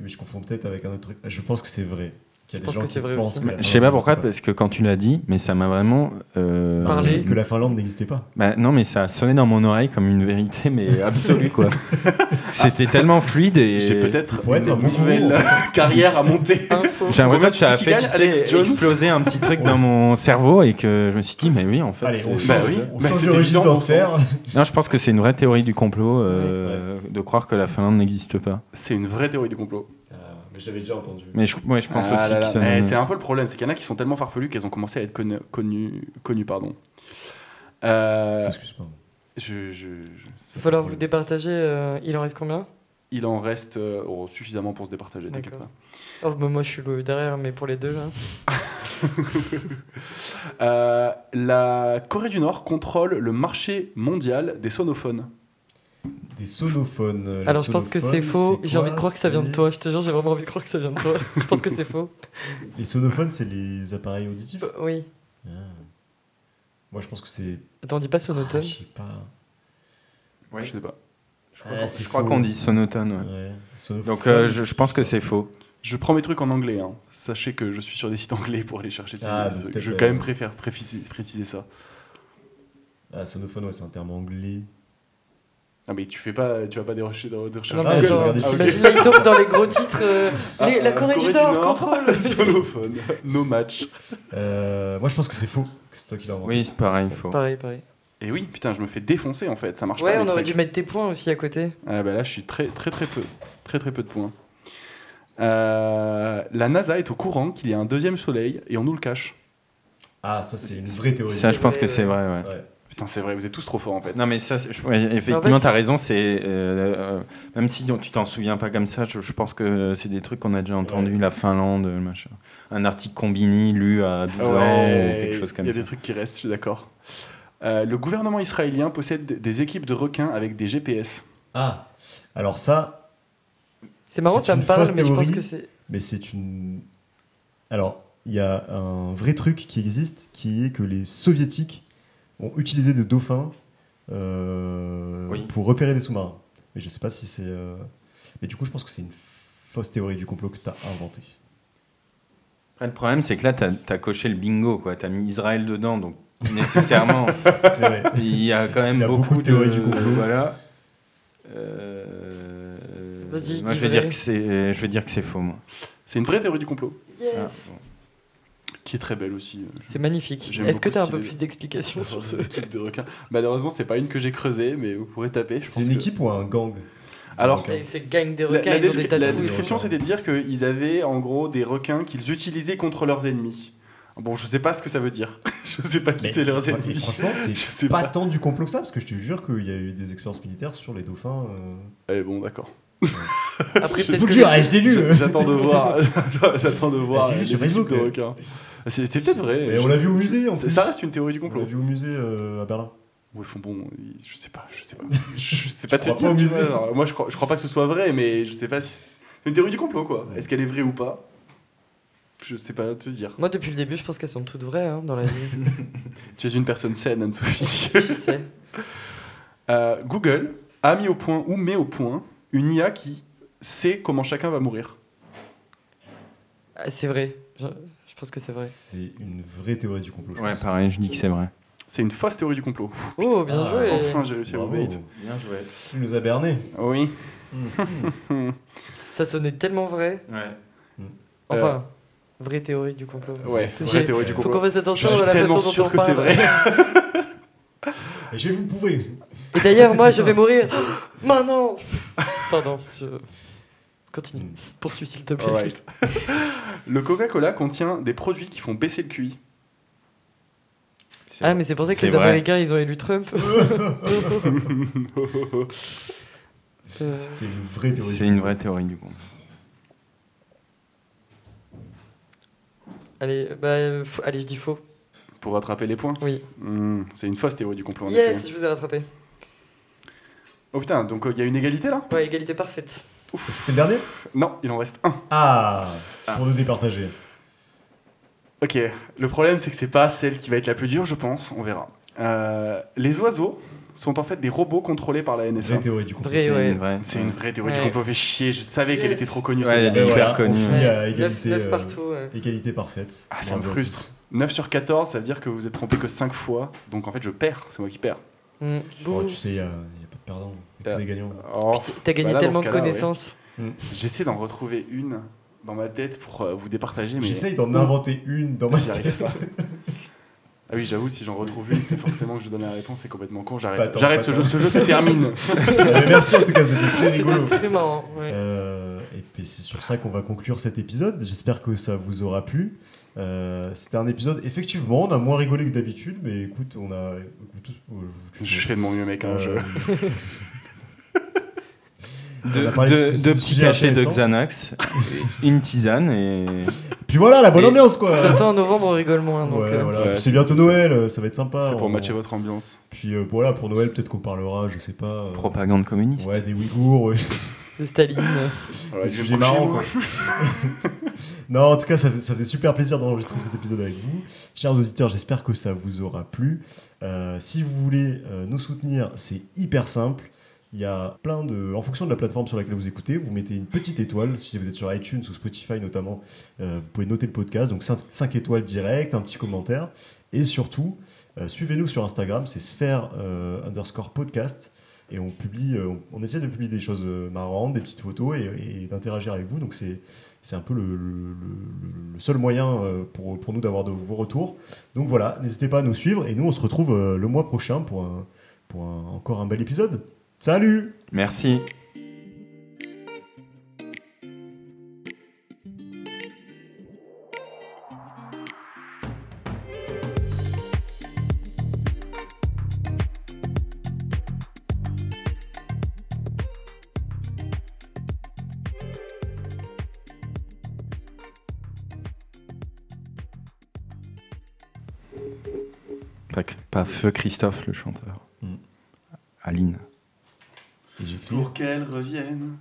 Mais je confonds peut-être avec un autre truc. Je pense que c'est vrai. Qu'il y a Je des pense gens que qui c'est vrai pensent aussi. Je sais pas pourquoi, parce que quand tu l'as dit, mais ça m'a vraiment. euh, Parlé. Que la Finlande n'existait pas. Bah, non, mais ça a sonné dans mon oreille comme une vérité, mais absolue quoi. C'était tellement fluide et. J'ai peut-être être une nouvelle carrière à monter. Info. J'ai l'impression que ça a fait tu sais, exploser un petit truc dans mon cerveau et que je me suis dit, mais oui, en fait. Allez, c'est- on change, Bah oui, bah change c'est de registre évident. Non, je pense que c'est une vraie théorie du complot euh, de croire que la Finlande n'existe pas. C'est une vraie théorie du complot. L'avais déjà entendu. Mais je, ouais, je pense Ah aussi là que là. ça. Eh, c'est un peu le problème, c'est qu'il y en a qui sont tellement farfelus qu'elles ont commencé à être connues. Connues, connues, pardon. Euh, Excuse-moi. je, je, je- Il va falloir vous départager. euh, il en reste combien? Il en reste euh, oh, suffisamment pour se départager, t'inquiète D'accord. pas. oh, bah, Moi je suis le derrière, mais pour les deux là. Euh, la Corée du Nord contrôle le marché mondial des sonophones. Des sonophones. euh, Alors je pense que c'est faux. J'ai envie de croire que ça vient de toi. Je te jure, j'ai vraiment envie de croire que ça vient de toi. je pense que c'est faux. Les sonophones, c'est les appareils auditifs? Euh, Oui. Ah. Moi, je pense que c'est. Attends, on dit pas Ah, sonotone. je sais pas. Ouais. Je sais pas. Je crois Ah, qu'on- c'est je crois faux. qu'on dit sonotone. ouais. Ouais. Sonophone. Donc euh, je, je pense que c'est faux. Je prends mes trucs en anglais. hein. Sachez que je suis sur des sites anglais pour aller chercher ça. Ah, je euh, quand même préfère préciser, préciser ça. Ah, sonophone, ouais, c'est un terme anglais. Ah mais tu fais pas, tu vas pas des recherches de, de recherche Non, mais regardez, Ah, ok. t'imagines là, il tombe dans les gros titres. euh, les- Ah, la Corée, du Nord, contrôle. sonophone, no match. Euh, moi, je pense que c'est faux. C'est toi qui l'as. Oui, c'est pareil, faux. Pareil, pareil. Et oui, putain, je me fais défoncer en fait, ça marche Ouais, pas. on les aurait trucs. dû mettre tes points aussi à côté. Ah bah là, je suis très très très peu, très très peu de points. Euh, la NASA est au courant qu'il y a un deuxième soleil et on nous le cache. Ah, ça, c'est une vraie théorie. Ça, je pense que Ouais, c'est ouais. vrai, ouais. Ouais. Putain, c'est vrai, vous êtes tous trop forts en fait. Non mais ça, je- ouais, effectivement, En fait- t'as raison. C'est euh, euh, même si tu t'en souviens pas comme ça, je, je pense que c'est des trucs qu'on a déjà entendu. La Finlande, machin. Un article Combini lu à 12 ans Ouais, ou quelque chose comme Il y a ça. des trucs qui restent, je suis d'accord. Euh, le gouvernement israélien possède des équipes de requins avec des GPS. Ah, alors ça, C'est marrant, ça me parle, mais je pense que c'est. mais c'est une. Alors, il y a un vrai truc qui existe, qui est que les soviétiques ont utilisé des dauphins euh, Oui. pour repérer des sous-marins. Mais je sais pas si c'est. euh, Mais du coup, je pense que c'est une fausse théorie du complot que tu as inventée. Après, le problème, c'est que là, tu as, coché le bingo, quoi. Tu as mis Israël dedans, donc nécessairement, C'est vrai. il y a quand même a beaucoup, beaucoup de théories du complot. Voilà. Euh, Vas-y, je moi, je vais dire que c'est, je vais dire que c'est faux, moi. C'est une vraie théorie du complot, Ah, Yes. bon. Qui est très belle aussi. C'est magnifique. Est-ce que tu as un peu plus d'explications sur ce truc de requin. Malheureusement, c'est pas une que j'ai creusée, mais vous pourrez taper. C'est une que- équipe ou un gang? Alors. Et C'est gang des La, requins, la ils ont des la description, Ouais. c'était de dire qu'ils avaient en gros des requins qu'ils utilisaient contre leurs ennemis. Bon, je sais pas ce que ça veut dire. je sais pas qui c'est leurs Ouais, ennemis. Franchement, Je c'est pas pas. tant du complot que ça, parce que je te jure qu'il y a eu des expériences militaires sur les dauphins. euh. Eh bon, d'accord. Après, Je peut-être que eh, J'attends de voir. j'attends- de voir les équipes de requins. C'est c'est peut-être vrai. Mais on l'a vu au musée, en plus. Ça reste une théorie du On l'a complot. vu au musée euh, à Berlin. Oui, font bon, je sais pas, je sais pas. Je sais pas te dire. pas musée vois, genre, moi, je crois, je crois pas que ce soit vrai, mais je sais pas si. C'est une théorie du complot, quoi. Ouais. Est-ce qu'elle est vraie ou pas? Je sais pas te dire. Moi, depuis le début, je pense qu'elles sont toutes vraies hein, dans la vie. Tu es une personne saine, Anne-Sophie. je sais. Euh, Google a mis au point ou met au point une IA qui sait comment chacun va mourir. Ah, C'est vrai. Pense que c'est vrai. C'est une vraie théorie du complot. Ouais, pareil, je dis que c'est vrai. C'est une fausse théorie du complot. Oh, bien Ah, joué. Enfin, j'ai réussi à. Bien joué. Tu nous as berné. Oui. Ça sonnait tellement vrai. Ouais. Enfin, vraie théorie du complot. Ouais, vraie théorie du Faut complot. qu'on fasse Je attention suis à la tellement façon dont sûr on que c'est parle. vrai. Et je vais vous prouver. Et d'ailleurs, moi, je vais mourir. Maintenant. Pardon. Je... Continue. Mm. Poursuis, s'il te plaît. Le Coca-Cola contient des produits qui font baisser le QI. Ah, mais c'est pour ça que les vrai. Américains, ils ont élu Trump. Euh, C'est une vraie théorie. C'est du une complot. vraie théorie du complot. allez, bah, euh, allez, je dis faux. Pour rattraper les points. Oui. Hmm, c'est une fausse théorie du complot, en Yes, effet. je vous ai rattrapé. Oh putain, donc il y a une égalité là? Ouais, égalité parfaite. C'était le dernier Non, il en reste un. Ah, Ah. Pour nous départager. Ok, le problème c'est que c'est pas celle qui va être la plus dure, je pense, on verra. Euh, les oiseaux sont en fait des robots contrôlés par la NSA. Vraie théorie du complot. C'est ouais. une vraie. C'est une vraie théorie Ouais. du complot, fait chier, je savais qu'elle était trop connue. Ouais, elle est hyper connue. Égalité, 9, euh, partout. ouais. égalité parfaite. Ah, ça me frustre. 9 sur 14, ça veut dire que vous êtes trompé que 5 fois, donc en fait je perds, c'est moi qui perds. Mm. Oh, tu sais, il n'y a pas de perdant. Euh. Oh, T'as gagné Voilà, dans tellement de connaissances. J'essaie d'en retrouver une dans ma tête pour euh, vous départager, mais J'essaye d'en inventer une dans ma j'y arrive tête. pas. Ah oui, j'avoue, si j'en retrouve une, c'est forcément que je donne la réponse, c'est complètement con, j'arrête. tant, J'arrête ce jeu, ce jeu se termine. Mais merci en tout cas, c'était très rigolo. C'était très marrant. ouais. Euh, et puis c'est sur ça qu'on va conclure cet épisode. J'espère que ça vous aura plu. Euh, C'était un épisode, effectivement, on a moins rigolé que d'habitude, mais écoute, on a. écoute, euh, Je fais de mon mieux, mec, hein, je- Deux, de petits cachets de. Xanax, une tisane et. Puis voilà, la bonne Et- ambiance quoi. De toute façon, en novembre, on rigole moins. Donc, Ouais, euh, voilà. Ouais, Puis c'est- bientôt Noël, euh, ça va être sympa. C'est pour On- matcher votre ambiance. Puis euh, voilà, pour Noël, peut-être qu'on parlera, je sais pas. euh, Propagande communiste. Ouais, des Ouïghours, ouais. de Staline. Voilà, des sujets marrants quoi. non, en tout cas, ça, fait- ça faisait super plaisir d'enregistrer cet épisode avec vous. Chers auditeurs, j'espère que ça vous aura plu. Euh, si vous voulez euh, nous soutenir, c'est hyper simple. Il y a plein de. En fonction de la plateforme sur laquelle vous écoutez, vous mettez une petite étoile. Si vous êtes sur iTunes ou Spotify notamment, euh, vous pouvez noter le podcast. Donc 5, étoiles direct, un petit commentaire. Et surtout, euh, suivez-nous sur Instagram, c'est sphère euh, underscore podcast. Et on publie, on, essaie de publier des choses marrantes, des petites photos et, d'interagir avec vous. Donc c'est c'est un peu le, seul moyen pour, pour nous d'avoir de vos retours. Donc voilà, n'hésitez pas à nous suivre et nous on se retrouve le mois prochain pour, pour encore un bel épisode. Salut Merci. Pas, pas Feu Christophe, le chanteur. Mm. Aline. Pour qu'elle revienne.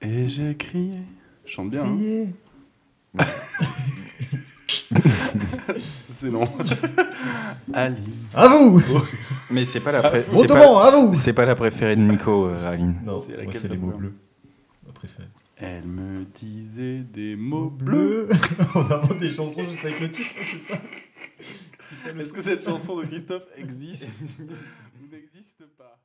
Et j'ai crié. Je chante bien. hein. C'est long. Aline. À vous Mais c'est pas la pré- c'est pas, vous c'est pas la préférée de Nico, euh, Aline. Non, C'est les mots bleus. Ma préférée. Elle me disait des mots bleus. Bleu On invente des chansons juste avec le titre, c'est ça Est-ce que cette chanson de Christophe existe? Ou n'existe pas?